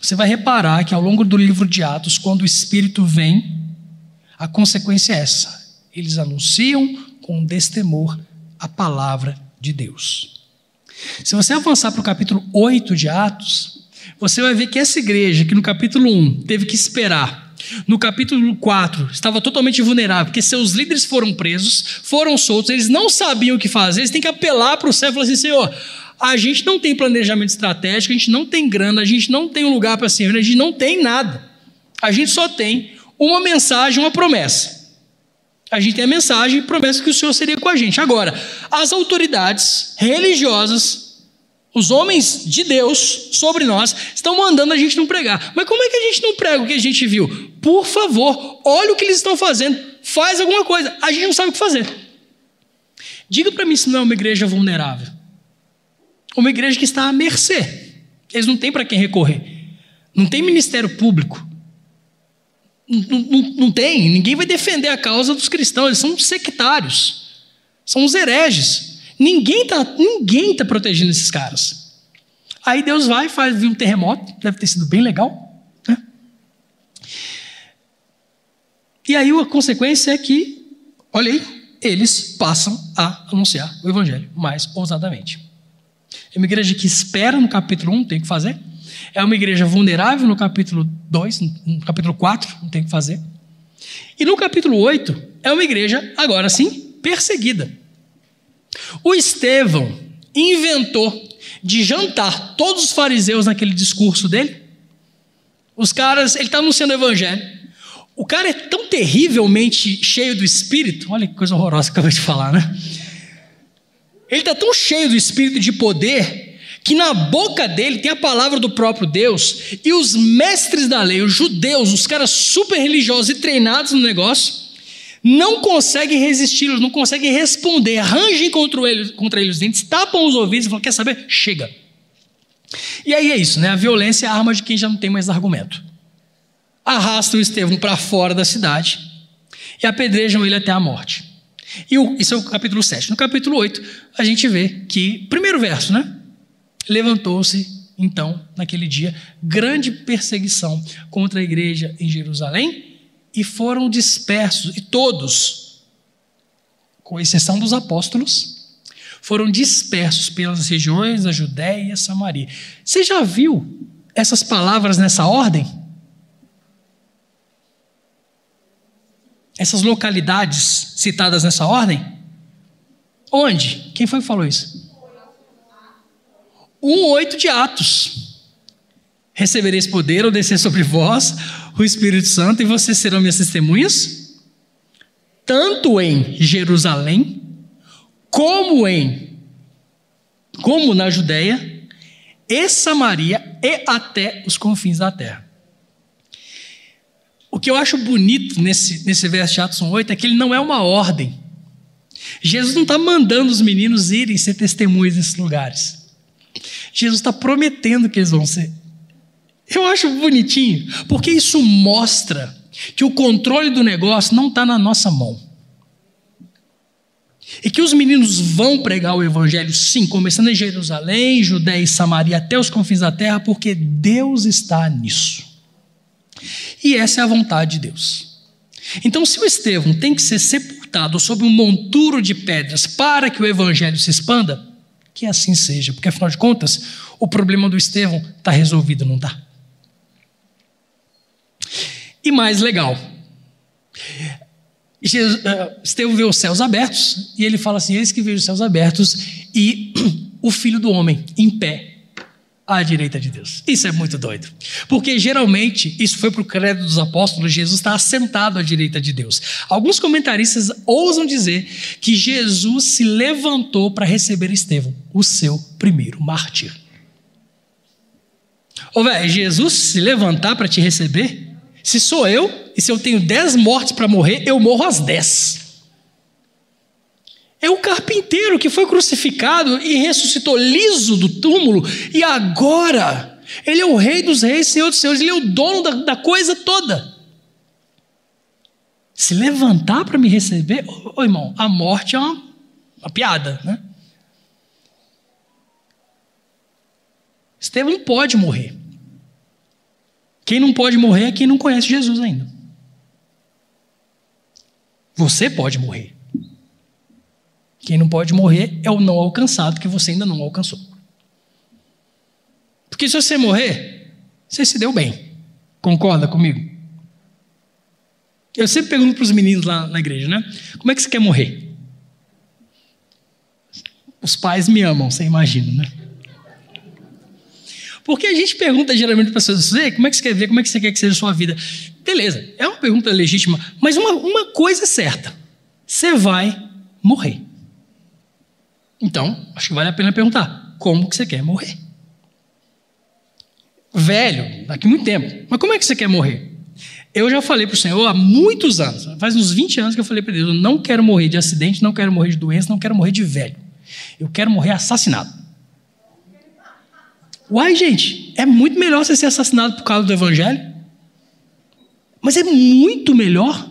Você vai reparar que ao longo do livro de Atos, quando o Espírito vem, a consequência é essa: eles anunciam com destemor a palavra de Deus. Se você avançar para o capítulo 8 de Atos, você vai ver que essa igreja, que no capítulo 1 teve que esperar, no capítulo 4 estava totalmente vulnerável, porque seus líderes foram presos, foram soltos, eles não sabiam o que fazer, eles têm que apelar para o céu e falar assim: Senhor, a gente não tem planejamento estratégico, a gente não tem grana, a gente não tem um lugar para servir, a gente não tem nada. A gente só tem uma mensagem, uma promessa. A gente tem a mensagem e promessa que o Senhor seria com a gente. Agora, as autoridades religiosas, os homens de Deus sobre nós, estão mandando a gente não pregar. Mas como é que a gente não prega o que a gente viu? Por favor, olha o que eles estão fazendo, faz alguma coisa. A gente não sabe o que fazer. Diga para mim se não é uma igreja vulnerável. Uma igreja que está à mercê. Eles não têm para quem recorrer. Não tem ministério público. Não, não, não, tem, ninguém vai defender a causa dos cristãos, eles são sectários, são os hereges. Ninguém está ninguém tá protegendo esses caras. Aí Deus vai e faz um terremoto, deve ter sido bem legal. Né? E aí a consequência é que, olha aí, eles passam a anunciar o evangelho mais ousadamente. É uma igreja que espera no capítulo 1, tem que fazer. É uma igreja vulnerável no capítulo 2, no capítulo 4, não tem que fazer. E no capítulo 8, é uma igreja, agora sim, perseguida. O Estevão inventou de jantar todos os fariseus naquele discurso dele. Os caras, ele está anunciando o evangelho. O cara é tão terrivelmente cheio do espírito, olha que coisa horrorosa que eu acabei de falar, né? Ele está tão cheio do espírito de poder que na boca dele tem a palavra do próprio Deus, e os mestres da lei, os judeus, os caras super religiosos e treinados no negócio, não conseguem resistir, não conseguem responder, rangem contra eles, contra eles os dentes, tapam os ouvidos e falam: Quer saber? Chega. E aí é isso, né? A violência é a arma de quem já não tem mais argumento. Arrastam Estevão para fora da cidade e apedrejam ele até a morte. E o, isso é o capítulo 7. No capítulo 8, a gente vê que, primeiro verso, né? Levantou-se, então, naquele dia, grande perseguição contra a igreja em Jerusalém e foram dispersos, e todos, com exceção dos apóstolos, foram dispersos pelas regiões da Judéia e Samaria. Você já viu essas palavras nessa ordem? essas localidades citadas nessa ordem? Onde? Quem foi que falou isso? 1,8 de Atos. Recebereis poder ou descer sobre vós o Espírito Santo e vocês serão minhas testemunhas, tanto em Jerusalém, como em como na Judéia, e Samaria e até os confins da terra. O que eu acho bonito nesse, nesse verso de Atos 8 é que ele não é uma ordem. Jesus não está mandando os meninos irem ser testemunhas nesses lugares. Jesus está prometendo que eles vão ser. Eu acho bonitinho, porque isso mostra que o controle do negócio não está na nossa mão. E que os meninos vão pregar o Evangelho, sim, começando em Jerusalém, Judéia e Samaria, até os confins da terra, porque Deus está nisso. E essa é a vontade de Deus. Então, se o Estevão tem que ser sepultado sob um monturo de pedras para que o evangelho se expanda, que assim seja, porque afinal de contas, o problema do Estevão está resolvido, não está? E mais legal, uh, Estevão vê os céus abertos e ele fala assim: Eis que vejo os céus abertos e o filho do homem em pé à direita de Deus. Isso é muito doido. Porque geralmente, isso foi para o credo dos apóstolos, Jesus está assentado à direita de Deus. Alguns comentaristas ousam dizer que Jesus se levantou para receber Estevão, o seu primeiro mártir. Ô, velho, Jesus se levantar para te receber? Se sou eu, e se eu tenho dez mortes para morrer, eu morro às dez. É o carpinteiro que foi crucificado e ressuscitou liso do túmulo, e agora ele é o rei dos reis, senhor dos senhores, ele é o dono da, da coisa toda. Se levantar para me receber, ô, ô, irmão, a morte é uma, uma piada, né? Estevão pode morrer. Quem não pode morrer é quem não conhece Jesus ainda. Você pode morrer. Quem não pode morrer é o não alcançado que você ainda não alcançou. Porque se você morrer, você se deu bem. Concorda comigo? Eu sempre pergunto para os meninos lá na igreja, né? Como é que você quer morrer? Os pais me amam, você imagina, né? Porque a gente pergunta geralmente para as pessoas, como é que você quer ver, como é que você quer que seja a sua vida? Beleza, é uma pergunta legítima, mas uma, uma coisa é certa: você vai morrer. Então, acho que vale a pena perguntar: como que você quer morrer? Velho, daqui muito tempo. Mas como é que você quer morrer? Eu já falei para o Senhor há muitos anos, faz uns 20 anos que eu falei para Deus: eu não quero morrer de acidente, não quero morrer de doença, não quero morrer de velho. Eu quero morrer assassinado. Uai, gente, é muito melhor você ser assassinado por causa do Evangelho. Mas é muito melhor.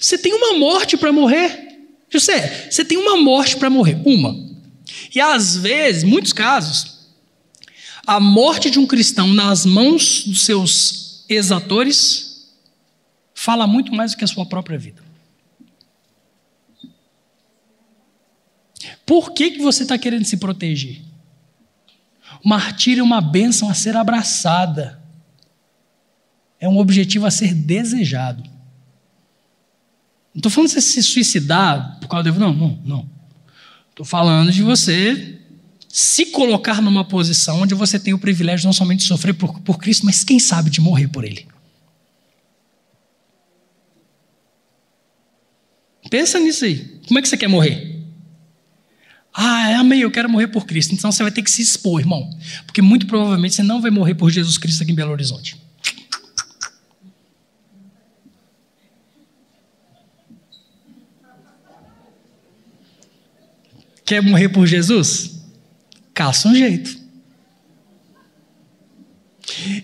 Você tem uma morte para morrer. José, você tem uma morte para morrer. Uma. E às vezes, muitos casos, a morte de um cristão nas mãos dos seus exatores fala muito mais do que a sua própria vida. Por que, que você está querendo se proteger? Martírio é uma bênção a ser abraçada. É um objetivo a ser desejado. Não estou falando de você se suicidar por causa do. Não, não, não. Estou falando de você se colocar numa posição onde você tem o privilégio não somente de sofrer por, por Cristo, mas quem sabe de morrer por Ele. Pensa nisso aí. Como é que você quer morrer? Ah, amém, eu quero morrer por Cristo. Então você vai ter que se expor, irmão. Porque muito provavelmente você não vai morrer por Jesus Cristo aqui em Belo Horizonte. Quer morrer por Jesus? Caça um jeito.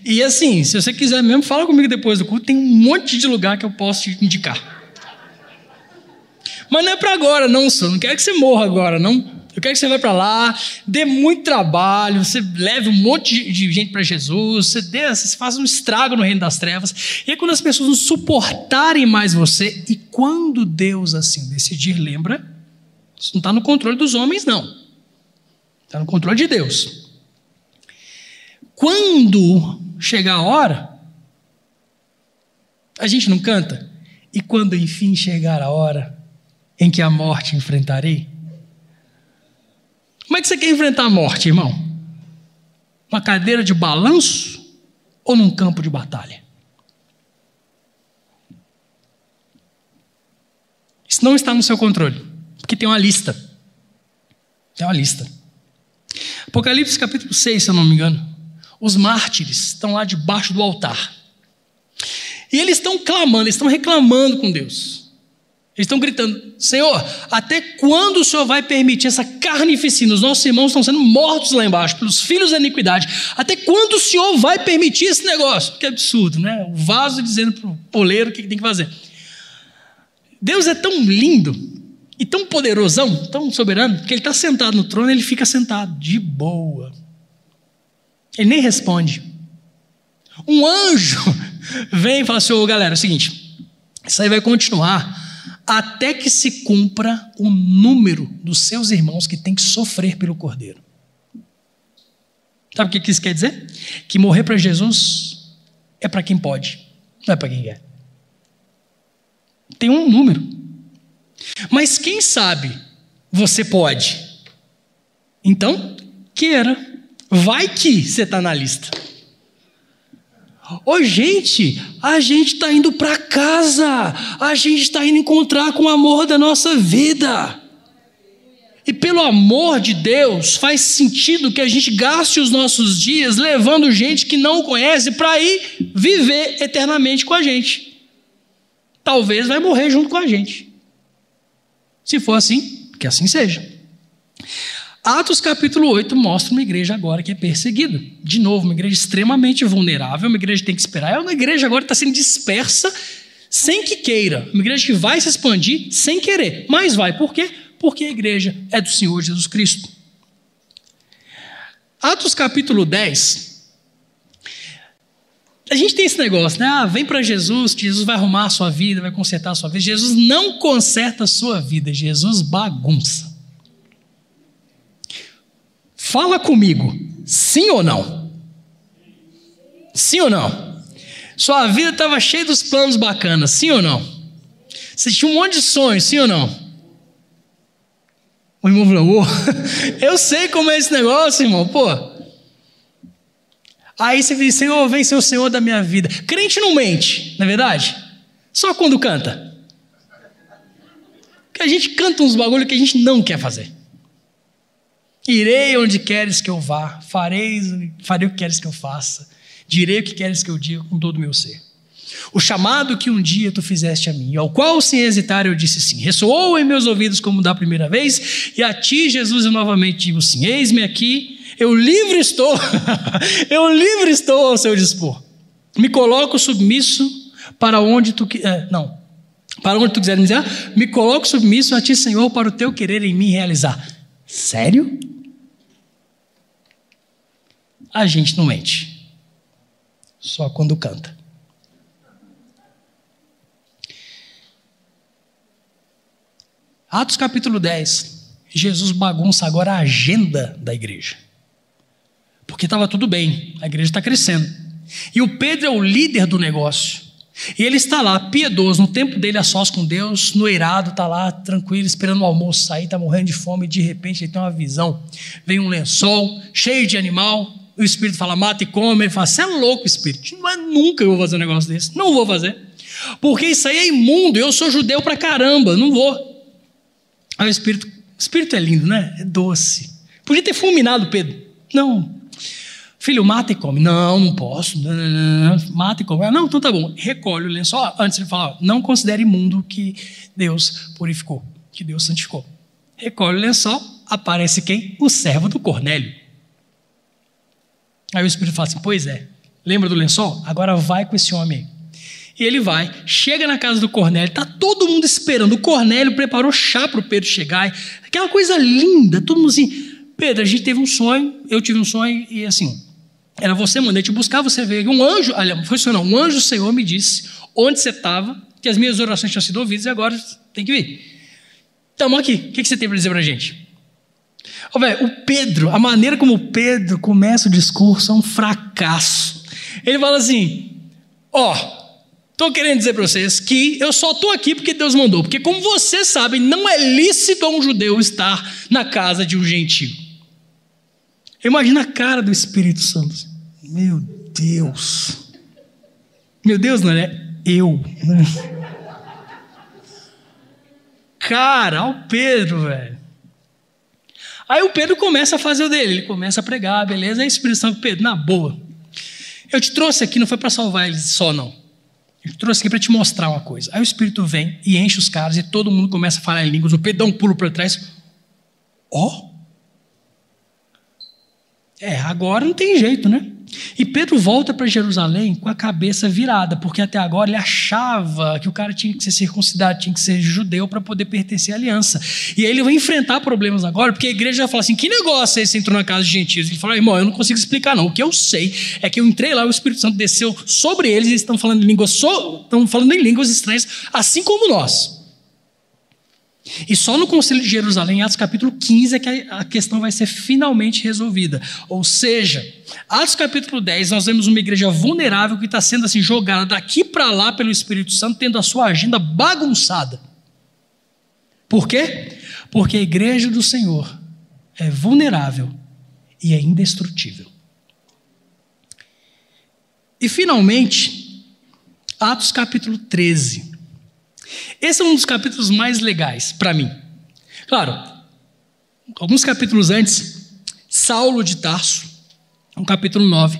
E assim, se você quiser mesmo, fala comigo depois do culto. Tem um monte de lugar que eu posso te indicar. Mas não é para agora, não, senhor. Não quero que você morra agora, não. Eu quero que você vá para lá, dê muito trabalho, você leve um monte de gente para Jesus, você, dê, você um estrago no reino das trevas. E aí, quando as pessoas não suportarem mais você, e quando Deus assim decidir, lembra, isso não está no controle dos homens, não. Está no controle de Deus. Quando chegar a hora, a gente não canta? E quando enfim chegar a hora em que a morte enfrentarei? Como é que você quer enfrentar a morte, irmão? Uma cadeira de balanço ou num campo de batalha? Isso não está no seu controle, porque tem uma lista. Tem uma lista. Apocalipse capítulo 6, se eu não me engano. Os mártires estão lá debaixo do altar. E eles estão clamando, eles estão reclamando com Deus. Eles estão gritando: Senhor, até quando o Senhor vai permitir essa carnificina? Os nossos irmãos estão sendo mortos lá embaixo pelos filhos da iniquidade. Até quando o Senhor vai permitir esse negócio? Que absurdo, né? O vaso dizendo para o poleiro o que tem que fazer. Deus é tão lindo e tão poderosão, tão soberano, que ele está sentado no trono ele fica sentado, de boa. Ele nem responde. Um anjo vem e fala assim: Ô galera, é o seguinte, isso aí vai continuar até que se cumpra o número dos seus irmãos que tem que sofrer pelo Cordeiro. Sabe o que isso quer dizer? Que morrer para Jesus é para quem pode, não é para quem quer. Tem um número. Mas quem sabe você pode? Então, queira. Vai que você está na lista. Ô oh, gente, a gente está indo para casa, a gente está indo encontrar com o amor da nossa vida. E pelo amor de Deus, faz sentido que a gente gaste os nossos dias levando gente que não conhece para ir viver eternamente com a gente. Talvez vai morrer junto com a gente. Se for assim, que assim seja. Atos capítulo 8 mostra uma igreja agora que é perseguida. De novo, uma igreja extremamente vulnerável, uma igreja que tem que esperar. É uma igreja agora que está sendo dispersa sem que queira. Uma igreja que vai se expandir sem querer. Mas vai. Por quê? Porque a igreja é do Senhor Jesus Cristo. Atos capítulo 10 A gente tem esse negócio, né? Ah, vem para Jesus, que Jesus vai arrumar a sua vida, vai consertar a sua vida. Jesus não conserta a sua vida, Jesus bagunça. Fala comigo, sim ou não? Sim ou não? Sua vida estava cheia dos planos bacanas, sim ou não? Você tinha um monte de sonhos, sim ou não? O irmão falou, oh, eu sei como é esse negócio, irmão, pô. Aí você diz, Senhor, vem ser o Senhor da minha vida. Crente não mente, não é verdade? Só quando canta. Porque a gente canta uns bagulho que a gente não quer fazer. Irei onde queres que eu vá, farei, farei o que queres que eu faça, direi o que queres que eu diga com todo o meu ser. O chamado que um dia tu fizeste a mim, ao qual sem hesitar eu disse sim. Ressoou em meus ouvidos como da primeira vez, e a ti, Jesus, eu novamente digo sim. Eis-me aqui, eu livre estou, eu livre estou ao seu dispor. Me coloco submisso para onde tu. É, não, para onde tu quiseres me dizer, me coloco submisso a ti, Senhor, para o teu querer em mim realizar. Sério? A gente não mente. Só quando canta. Atos capítulo 10. Jesus bagunça agora a agenda da igreja. Porque estava tudo bem, a igreja está crescendo. E o Pedro é o líder do negócio. E ele está lá, piedoso, no tempo dele a sós com Deus, noirado, está lá tranquilo, esperando o almoço sair, está morrendo de fome, e de repente ele tem uma visão. Vem um lençol cheio de animal, o Espírito fala, mata e come. Ele fala, você é louco, Espírito, não é nunca eu vou fazer um negócio desse, não vou fazer. Porque isso aí é imundo, eu sou judeu pra caramba, não vou. Aí o Espírito, o Espírito é lindo, né? É doce. Podia ter fulminado Pedro. Não. Filho, mata e come. Não, não posso. Mata e come. Ah, não, então tá bom. Recolhe o lençol. Antes ele fala, não considere imundo que Deus purificou, que Deus santificou. Recolhe o lençol, aparece quem? O servo do Cornélio. Aí o Espírito fala assim: Pois é, lembra do lençol? Agora vai com esse homem aí. E ele vai, chega na casa do Cornélio, tá todo mundo esperando. O Cornélio preparou chá para o Pedro chegar. Aquela coisa linda, todo mundo assim. Pedro, a gente teve um sonho, eu tive um sonho, e assim, era você, mandei te buscar, você veio. Um anjo, olha, foi isso não, um anjo Senhor me disse onde você estava, que as minhas orações tinham sido ouvidas e agora tem que vir. Estamos aqui, o que você tem para dizer para a gente? Oh, véio, o Pedro, a maneira como o Pedro começa o discurso é um fracasso. Ele fala assim: Ó, oh, Estou querendo dizer para vocês que eu só estou aqui porque Deus mandou. Porque, como vocês sabem, não é lícito a um judeu estar na casa de um gentio. Imagina a cara do Espírito Santo. Meu Deus. Meu Deus, não é? Eu. Né? Cara, olha o Pedro, velho. Aí o Pedro começa a fazer o dele. Ele começa a pregar, beleza? Aí o Espírito Santo, Pedro, na boa. Eu te trouxe aqui, não foi para salvar eles só, não. Eu trouxe aqui para te mostrar uma coisa. Aí o Espírito vem e enche os caras e todo mundo começa a falar em línguas. O Pedro dá um pulo para trás. Ó! Oh. É, agora não tem jeito, né? E Pedro volta para Jerusalém com a cabeça virada, porque até agora ele achava que o cara tinha que ser circuncidado, tinha que ser judeu para poder pertencer à aliança. E aí ele vai enfrentar problemas agora, porque a igreja já fala assim: que negócio é esse? Entrou na casa de gentios? Ele fala: irmão, eu não consigo explicar, não. O que eu sei é que eu entrei lá, o Espírito Santo desceu sobre eles, e eles estão falando línguas, estão falando em línguas estranhas, assim como nós. E só no Conselho de Jerusalém, em Atos capítulo 15, é que a questão vai ser finalmente resolvida. Ou seja, Atos capítulo 10, nós vemos uma igreja vulnerável que está sendo assim jogada daqui para lá pelo Espírito Santo, tendo a sua agenda bagunçada. Por quê? Porque a igreja do Senhor é vulnerável e é indestrutível. E finalmente, Atos capítulo 13. Esse é um dos capítulos mais legais para mim. Claro, alguns capítulos antes, Saulo de Tarso, no capítulo 9,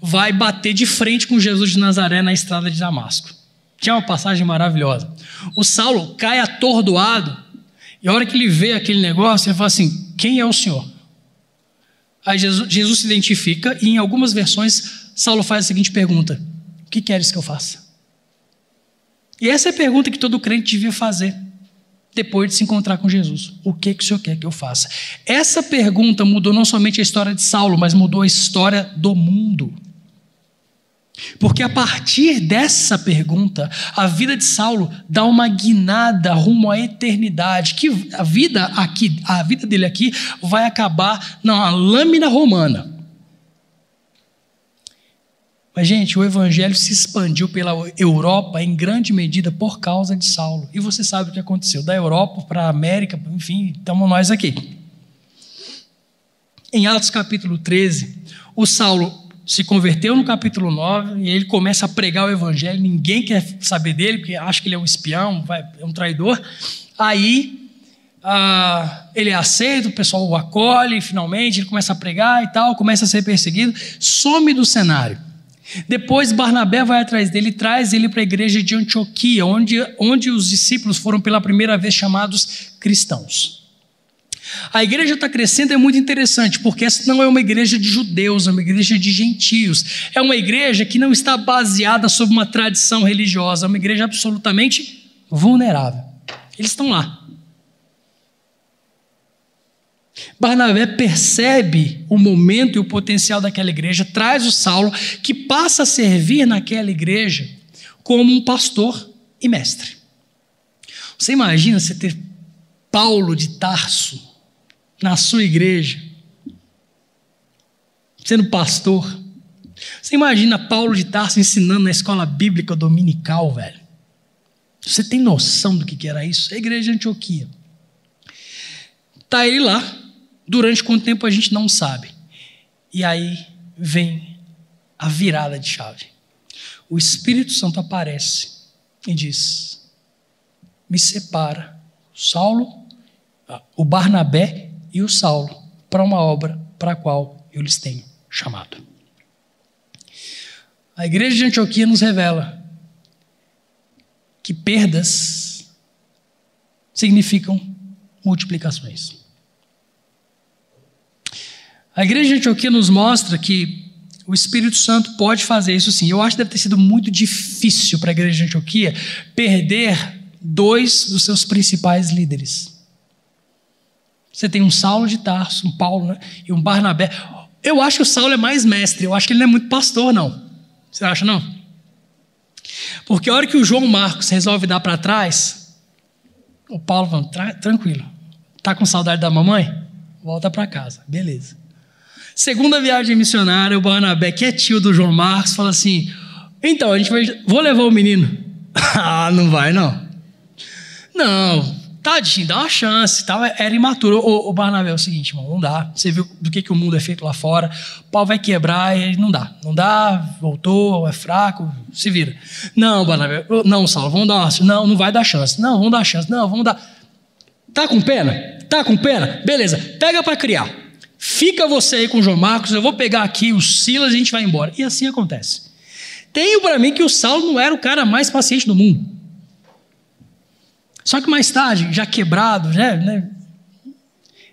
vai bater de frente com Jesus de Nazaré na estrada de Damasco. Que é uma passagem maravilhosa. O Saulo cai atordoado, e a hora que ele vê aquele negócio, ele fala assim: Quem é o Senhor? Aí Jesus, Jesus se identifica, e em algumas versões, Saulo faz a seguinte pergunta: O que queres que eu faça? E essa é a pergunta que todo crente devia fazer depois de se encontrar com Jesus. O que, que o Senhor quer que eu faça? Essa pergunta mudou não somente a história de Saulo, mas mudou a história do mundo. Porque a partir dessa pergunta, a vida de Saulo dá uma guinada rumo à eternidade, que a vida aqui, a vida dele aqui vai acabar na lâmina romana. Mas, gente, o evangelho se expandiu pela Europa em grande medida por causa de Saulo. E você sabe o que aconteceu. Da Europa para a América, enfim, estamos nós aqui. Em Atos capítulo 13, o Saulo se converteu no capítulo 9 e ele começa a pregar o evangelho, ninguém quer saber dele, porque acha que ele é um espião, é um traidor. Aí ah, ele é aceito, o pessoal o acolhe, finalmente ele começa a pregar e tal, começa a ser perseguido, some do cenário. Depois Barnabé vai atrás dele e traz ele para a igreja de Antioquia, onde, onde os discípulos foram pela primeira vez chamados cristãos. A igreja está crescendo é muito interessante, porque essa não é uma igreja de judeus, é uma igreja de gentios. É uma igreja que não está baseada sobre uma tradição religiosa, é uma igreja absolutamente vulnerável. Eles estão lá. Barnabé percebe o momento e o potencial daquela igreja, traz o Saulo, que passa a servir naquela igreja como um pastor e mestre. Você imagina você ter Paulo de Tarso na sua igreja, sendo pastor. Você imagina Paulo de Tarso ensinando na escola bíblica dominical, velho? Você tem noção do que era isso? É a igreja de Antioquia. Está ele lá, durante quanto tempo a gente não sabe. E aí vem a virada de chave. O Espírito Santo aparece e diz: Me separa, Saulo, o Barnabé e o Saulo para uma obra para a qual eu lhes tenho chamado. A igreja de Antioquia nos revela que perdas significam multiplicações. A igreja de Antioquia nos mostra que o Espírito Santo pode fazer isso sim. Eu acho que deve ter sido muito difícil para a igreja de Antioquia perder dois dos seus principais líderes. Você tem um Saulo de Tarso, um Paulo né? e um Barnabé. Eu acho que o Saulo é mais mestre, eu acho que ele não é muito pastor, não. Você acha, não? Porque a hora que o João Marcos resolve dar para trás, o Paulo fala, tranquilo, tá com saudade da mamãe? Volta para casa, beleza. Segunda viagem missionária, o Barnabé, que é tio do João Marcos, fala assim: então, a gente vai, vou levar o menino. ah, não vai não. Não, tadinho, dá uma chance. Tal. Era imaturo. O, o Barnabé é o seguinte, irmão, não dá. Você viu do que, que o mundo é feito lá fora. O pau vai quebrar e não dá. Não dá, voltou, é fraco, se vira. Não, Barnabé, não, Saulo, vamos dar uma Não, não vai dar chance. Não, vamos dar chance. Não, vamos dar. Tá com pena? Tá com pena? Beleza, pega para criar. Fica você aí com o João Marcos, eu vou pegar aqui os Silas e a gente vai embora. E assim acontece. Tenho para mim que o Saulo não era o cara mais paciente do mundo. Só que mais tarde, já quebrado, né, né,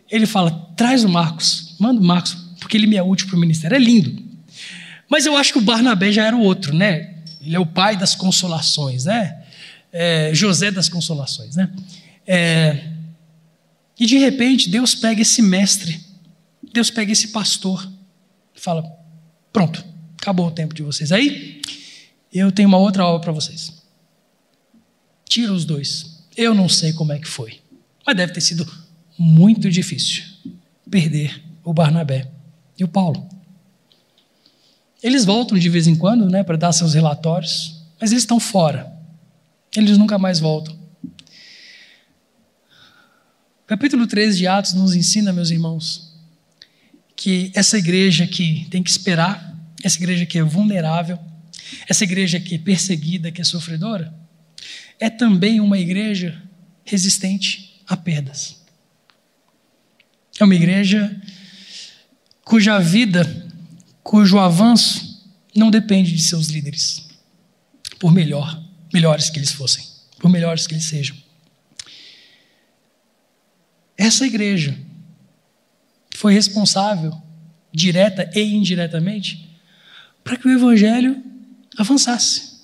ele fala: traz o Marcos, manda o Marcos, porque ele me é útil para o ministério. É lindo. Mas eu acho que o Barnabé já era o outro, né? Ele é o pai das consolações, né? É, José das consolações, né? É, e de repente Deus pega esse mestre, Deus pega esse pastor, e fala: pronto, acabou o tempo de vocês. Aí eu tenho uma outra obra para vocês. Tira os dois eu não sei como é que foi, mas deve ter sido muito difícil perder o Barnabé e o Paulo. Eles voltam de vez em quando, né, para dar seus relatórios, mas eles estão fora. Eles nunca mais voltam. Capítulo 13 de Atos nos ensina, meus irmãos, que essa igreja que tem que esperar, essa igreja que é vulnerável, essa igreja que é perseguida, que é sofredora, é também uma igreja resistente a perdas. É uma igreja cuja vida, cujo avanço não depende de seus líderes, por melhor, melhores que eles fossem, por melhores que eles sejam. Essa igreja foi responsável, direta e indiretamente, para que o evangelho avançasse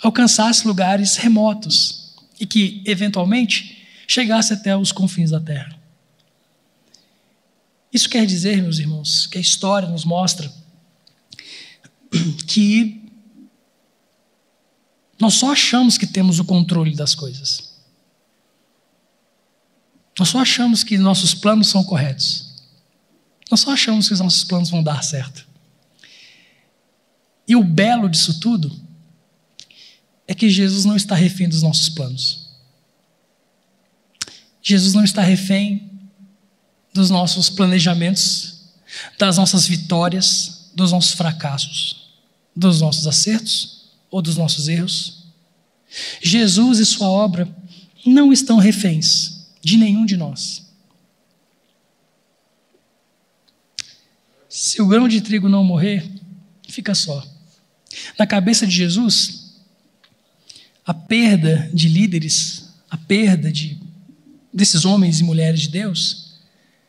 alcançasse lugares remotos e que, eventualmente, chegasse até os confins da terra. Isso quer dizer, meus irmãos, que a história nos mostra que Nós só achamos que temos o controle das coisas. Nós só achamos que nossos planos são corretos. Nós só achamos que os nossos planos vão dar certo. E o belo disso tudo é que Jesus não está refém dos nossos planos. Jesus não está refém dos nossos planejamentos, das nossas vitórias, dos nossos fracassos, dos nossos acertos ou dos nossos erros. Jesus e sua obra não estão reféns de nenhum de nós. Se o grão de trigo não morrer, fica só. Na cabeça de Jesus, a perda de líderes, a perda de, desses homens e mulheres de Deus,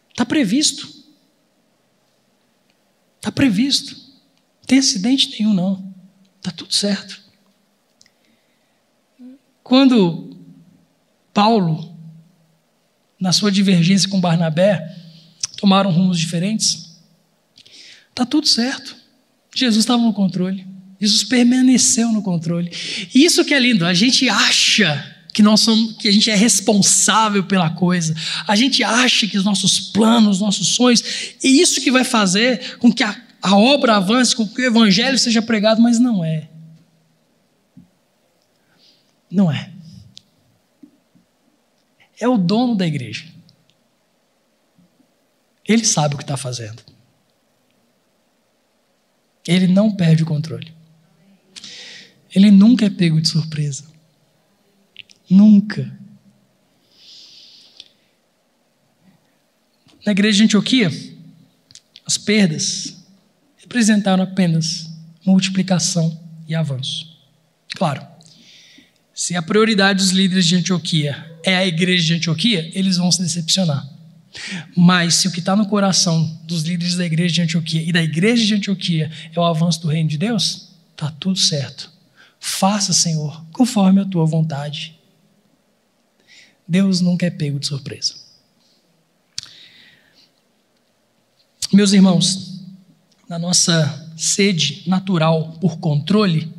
está previsto. Está previsto. Não tem acidente nenhum, não. Está tudo certo. Quando Paulo, na sua divergência com Barnabé, tomaram rumos diferentes, está tudo certo. Jesus estava no controle. Jesus permaneceu no controle. Isso que é lindo, a gente acha que nós somos, que a gente é responsável pela coisa. A gente acha que os nossos planos, nossos sonhos, e isso que vai fazer com que a, a obra avance, com que o evangelho seja pregado, mas não é. Não é. É o dono da igreja. Ele sabe o que está fazendo. Ele não perde o controle. Ele nunca é pego de surpresa. Nunca. Na igreja de Antioquia, as perdas representaram apenas multiplicação e avanço. Claro, se a prioridade dos líderes de Antioquia é a igreja de Antioquia, eles vão se decepcionar. Mas se o que está no coração dos líderes da igreja de Antioquia e da igreja de Antioquia é o avanço do reino de Deus, está tudo certo. Faça, Senhor, conforme a tua vontade. Deus nunca é pego de surpresa. Meus irmãos, na nossa sede natural por controle,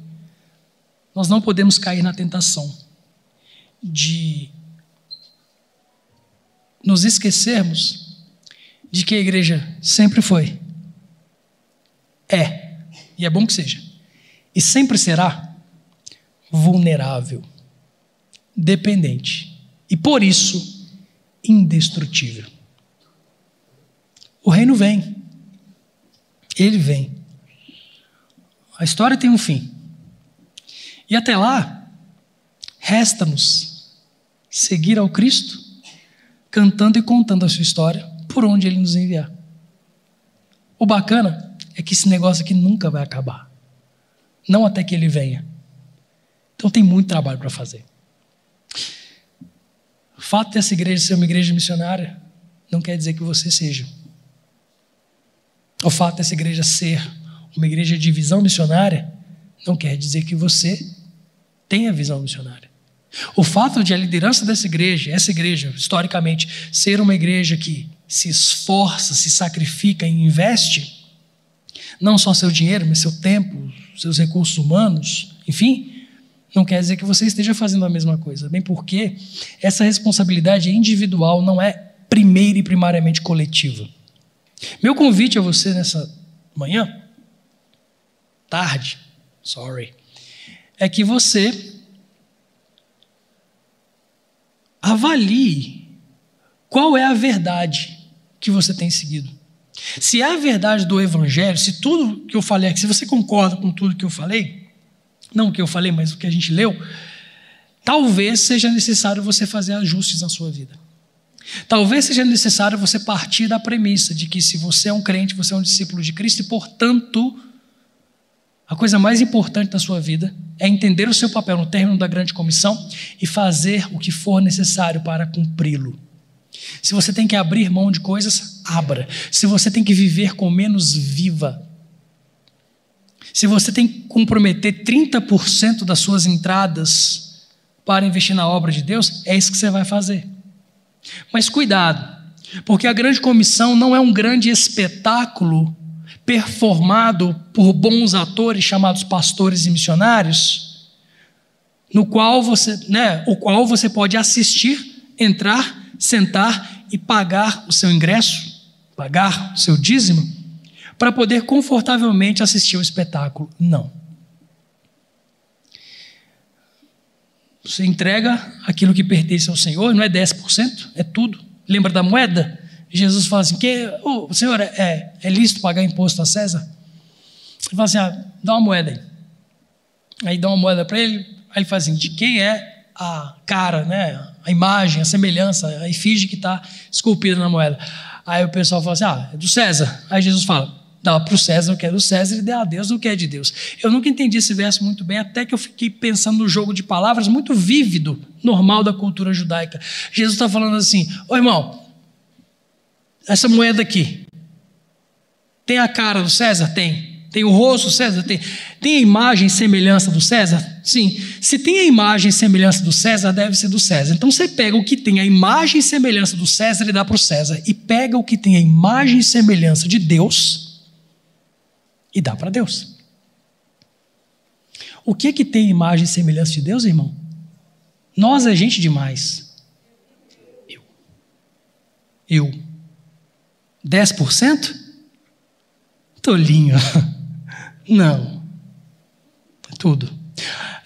nós não podemos cair na tentação de nos esquecermos de que a igreja sempre foi, é, e é bom que seja, e sempre será vulnerável, dependente e por isso indestrutível. O reino vem, ele vem. A história tem um fim. E até lá, resta-nos seguir ao Cristo, cantando e contando a sua história por onde ele nos enviar. O bacana é que esse negócio aqui nunca vai acabar. Não até que ele venha. Então tem muito trabalho para fazer. O fato dessa igreja ser uma igreja missionária não quer dizer que você seja. O fato dessa igreja ser uma igreja de visão missionária não quer dizer que você tenha visão missionária. O fato de a liderança dessa igreja, essa igreja, historicamente, ser uma igreja que se esforça, se sacrifica e investe, não só seu dinheiro, mas seu tempo, seus recursos humanos, enfim, não quer dizer que você esteja fazendo a mesma coisa, bem porque essa responsabilidade individual, não é primeira e primariamente coletiva. Meu convite a você nessa manhã, tarde, sorry, é que você avalie qual é a verdade que você tem seguido. Se é a verdade do Evangelho, se tudo que eu falei se você concorda com tudo que eu falei, não o que eu falei, mas o que a gente leu, talvez seja necessário você fazer ajustes na sua vida. Talvez seja necessário você partir da premissa de que se você é um crente, você é um discípulo de Cristo e, portanto, a coisa mais importante da sua vida é entender o seu papel no término da grande comissão e fazer o que for necessário para cumpri-lo. Se você tem que abrir mão de coisas, abra. Se você tem que viver com menos, viva. Se você tem que comprometer 30% das suas entradas para investir na obra de Deus, é isso que você vai fazer. Mas cuidado, porque a grande comissão não é um grande espetáculo performado por bons atores chamados pastores e missionários, no qual você, né, o qual você pode assistir, entrar, sentar e pagar o seu ingresso, pagar o seu dízimo, para poder confortavelmente assistir o espetáculo. Não. Você entrega aquilo que pertence ao Senhor, não é 10%, é tudo. Lembra da moeda? Jesus fala assim: que, oh, Senhor, é, é lícito pagar imposto a César? Ele fala assim: ah, dá uma moeda aí. Aí dá uma moeda para ele, aí ele fala assim: de quem é a cara, né? a imagem, a semelhança, a efígie que está esculpida na moeda? Aí o pessoal fala assim: ah, é do César. Aí Jesus fala: dá para o César o que é do César e dá a Deus o que é de Deus. Eu nunca entendi esse verso muito bem, até que eu fiquei pensando no jogo de palavras muito vívido, normal da cultura judaica. Jesus está falando assim: ô irmão, essa moeda aqui, tem a cara do César? Tem. Tem o rosto do César? Tem. Tem a imagem e semelhança do César? Sim. Se tem a imagem e semelhança do César, deve ser do César. Então você pega o que tem a imagem e semelhança do César e dá para o César. E pega o que tem a imagem e semelhança de Deus e dá para Deus. O que que tem imagem e semelhança de Deus, irmão? Nós é gente demais. Eu. Eu. 10%? Tolinho. Não. Tudo.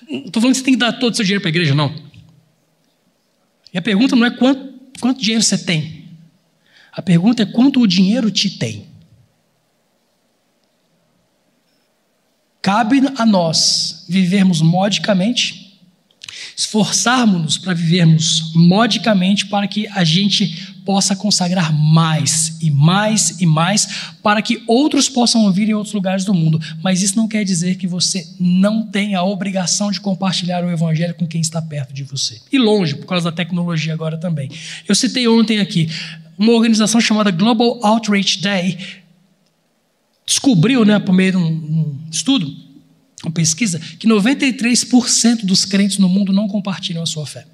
Não estou falando que você tem que dar todo o seu dinheiro para a igreja, não. E a pergunta não é quanto, quanto dinheiro você tem. A pergunta é quanto o dinheiro te tem. Cabe a nós vivermos modicamente, esforçarmos-nos para vivermos modicamente para que a gente possa consagrar mais e mais e mais para que outros possam ouvir em outros lugares do mundo. Mas isso não quer dizer que você não tem a obrigação de compartilhar o evangelho com quem está perto de você. E longe, por causa da tecnologia agora também. Eu citei ontem aqui uma organização chamada Global Outreach Day descobriu, né, por meio de um, um estudo, uma pesquisa, que 93% dos crentes no mundo não compartilham a sua fé.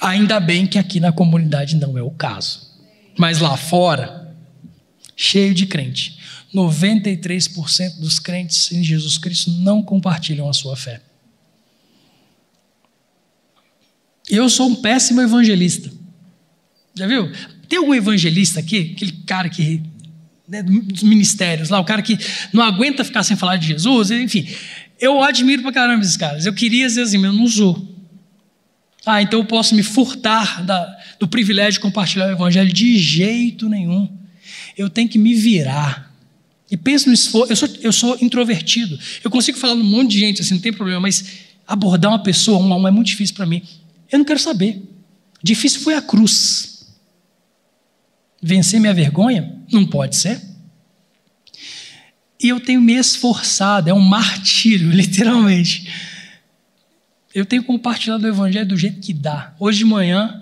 Ainda bem que aqui na comunidade não é o caso. Mas lá fora, cheio de crente. 93% dos crentes em Jesus Cristo não compartilham a sua fé. Eu sou um péssimo evangelista. Já viu? Tem algum evangelista aqui? Aquele cara que. Né, dos ministérios lá, o cara que não aguenta ficar sem falar de Jesus, enfim. Eu admiro pra caramba esses caras. Eu queria dizer assim, mas eu não sou. Ah, então eu posso me furtar da, do privilégio de compartilhar o Evangelho? De jeito nenhum. Eu tenho que me virar. E penso no esforço. Eu sou, eu sou introvertido. Eu consigo falar com um monte de gente, assim, não tem problema, mas abordar uma pessoa um a um é muito difícil para mim. Eu não quero saber. Difícil foi a cruz. Vencer minha vergonha? Não pode ser. E eu tenho me esforçado, é um martírio, literalmente eu tenho compartilhado o evangelho do jeito que dá. Hoje de manhã,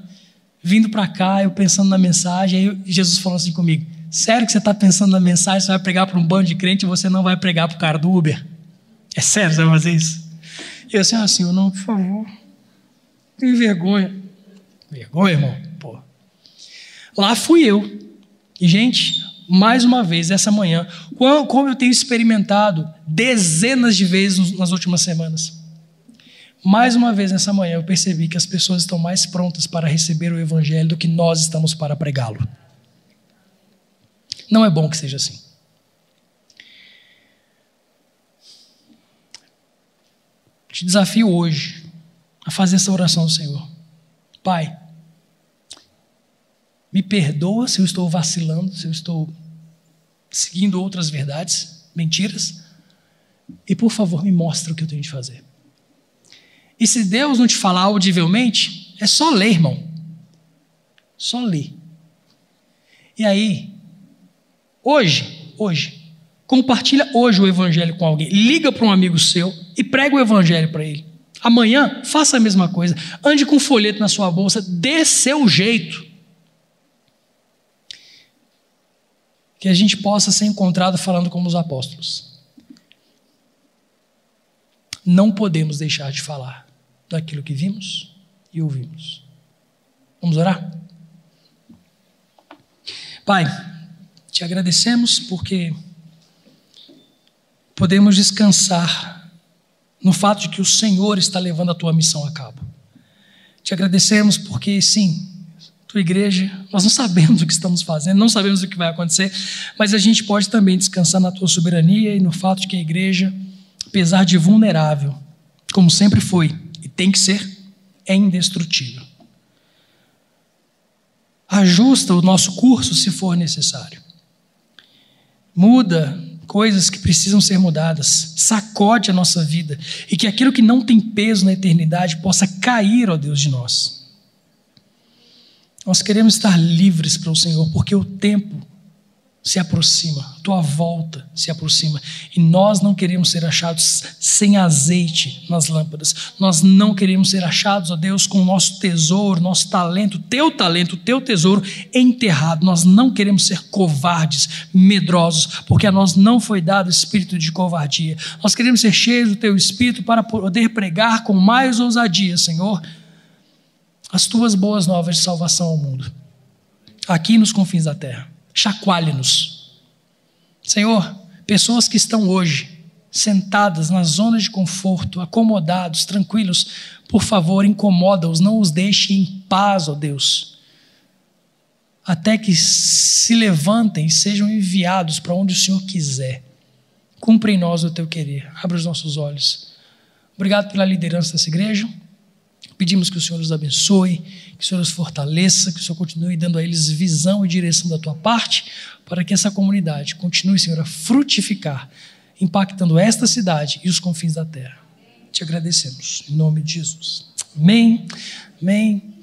vindo para cá, eu pensando na mensagem, aí Jesus falou assim comigo: Sério que você está pensando na mensagem, você vai pregar para um bando de crente e você não vai pregar para o cara do Uber? É sério você vai fazer isso? E eu assim, ah, Senhor, não, por favor. Tenho vergonha. Vergonha, irmão? Lá fui eu. E, gente, mais uma vez, essa manhã, como eu tenho experimentado dezenas de vezes nas últimas semanas. Mais uma vez nessa manhã eu percebi que as pessoas estão mais prontas para receber o Evangelho do que nós estamos para pregá-lo. Não é bom que seja assim. Te desafio hoje a fazer essa oração ao Senhor. Pai, me perdoa se eu estou vacilando, se eu estou seguindo outras verdades, mentiras, e por favor me mostre o que eu tenho de fazer. E se Deus não te falar audivelmente, é só ler, irmão. Só ler. E aí, hoje, hoje, compartilha hoje o evangelho com alguém. Liga para um amigo seu e prega o evangelho para ele. Amanhã, faça a mesma coisa. Ande com um folheto na sua bolsa, dê seu jeito. Que a gente possa ser encontrado falando como os apóstolos. Não podemos deixar de falar daquilo que vimos e ouvimos. Vamos orar? Pai, te agradecemos porque podemos descansar no fato de que o Senhor está levando a tua missão a cabo. Te agradecemos porque, sim, tua igreja, nós não sabemos o que estamos fazendo, não sabemos o que vai acontecer, mas a gente pode também descansar na tua soberania e no fato de que a igreja, apesar de vulnerável, como sempre foi e tem que ser, é indestrutível. Ajusta o nosso curso se for necessário. Muda coisas que precisam ser mudadas, sacode a nossa vida e que aquilo que não tem peso na eternidade possa cair, ó Deus, de nós. Nós queremos estar livres para o Senhor, porque o tempo se aproxima, a tua volta se aproxima, e nós não queremos ser achados sem azeite nas lâmpadas, nós não queremos ser achados, ó Deus, com o nosso tesouro, nosso talento, teu talento, teu tesouro enterrado, nós não queremos ser covardes, medrosos, porque a nós não foi dado espírito de covardia, nós queremos ser cheios do teu espírito para poder pregar com mais ousadia, Senhor, as tuas boas novas de salvação ao mundo, aqui nos confins da terra chacoalhe-nos. Senhor, pessoas que estão hoje sentadas nas zonas de conforto, acomodados, tranquilos, por favor, incomoda-os, não os deixe em paz, ó Deus, até que se levantem e sejam enviados para onde o Senhor quiser. Cumpre em nós o teu querer. Abra os nossos olhos. Obrigado pela liderança dessa igreja. Pedimos que o Senhor os abençoe, que o Senhor os fortaleça, que o Senhor continue dando a eles visão e direção da tua parte, para que essa comunidade continue, Senhor, a frutificar, impactando esta cidade e os confins da terra. Te agradecemos, em nome de Jesus. Amém. Amém.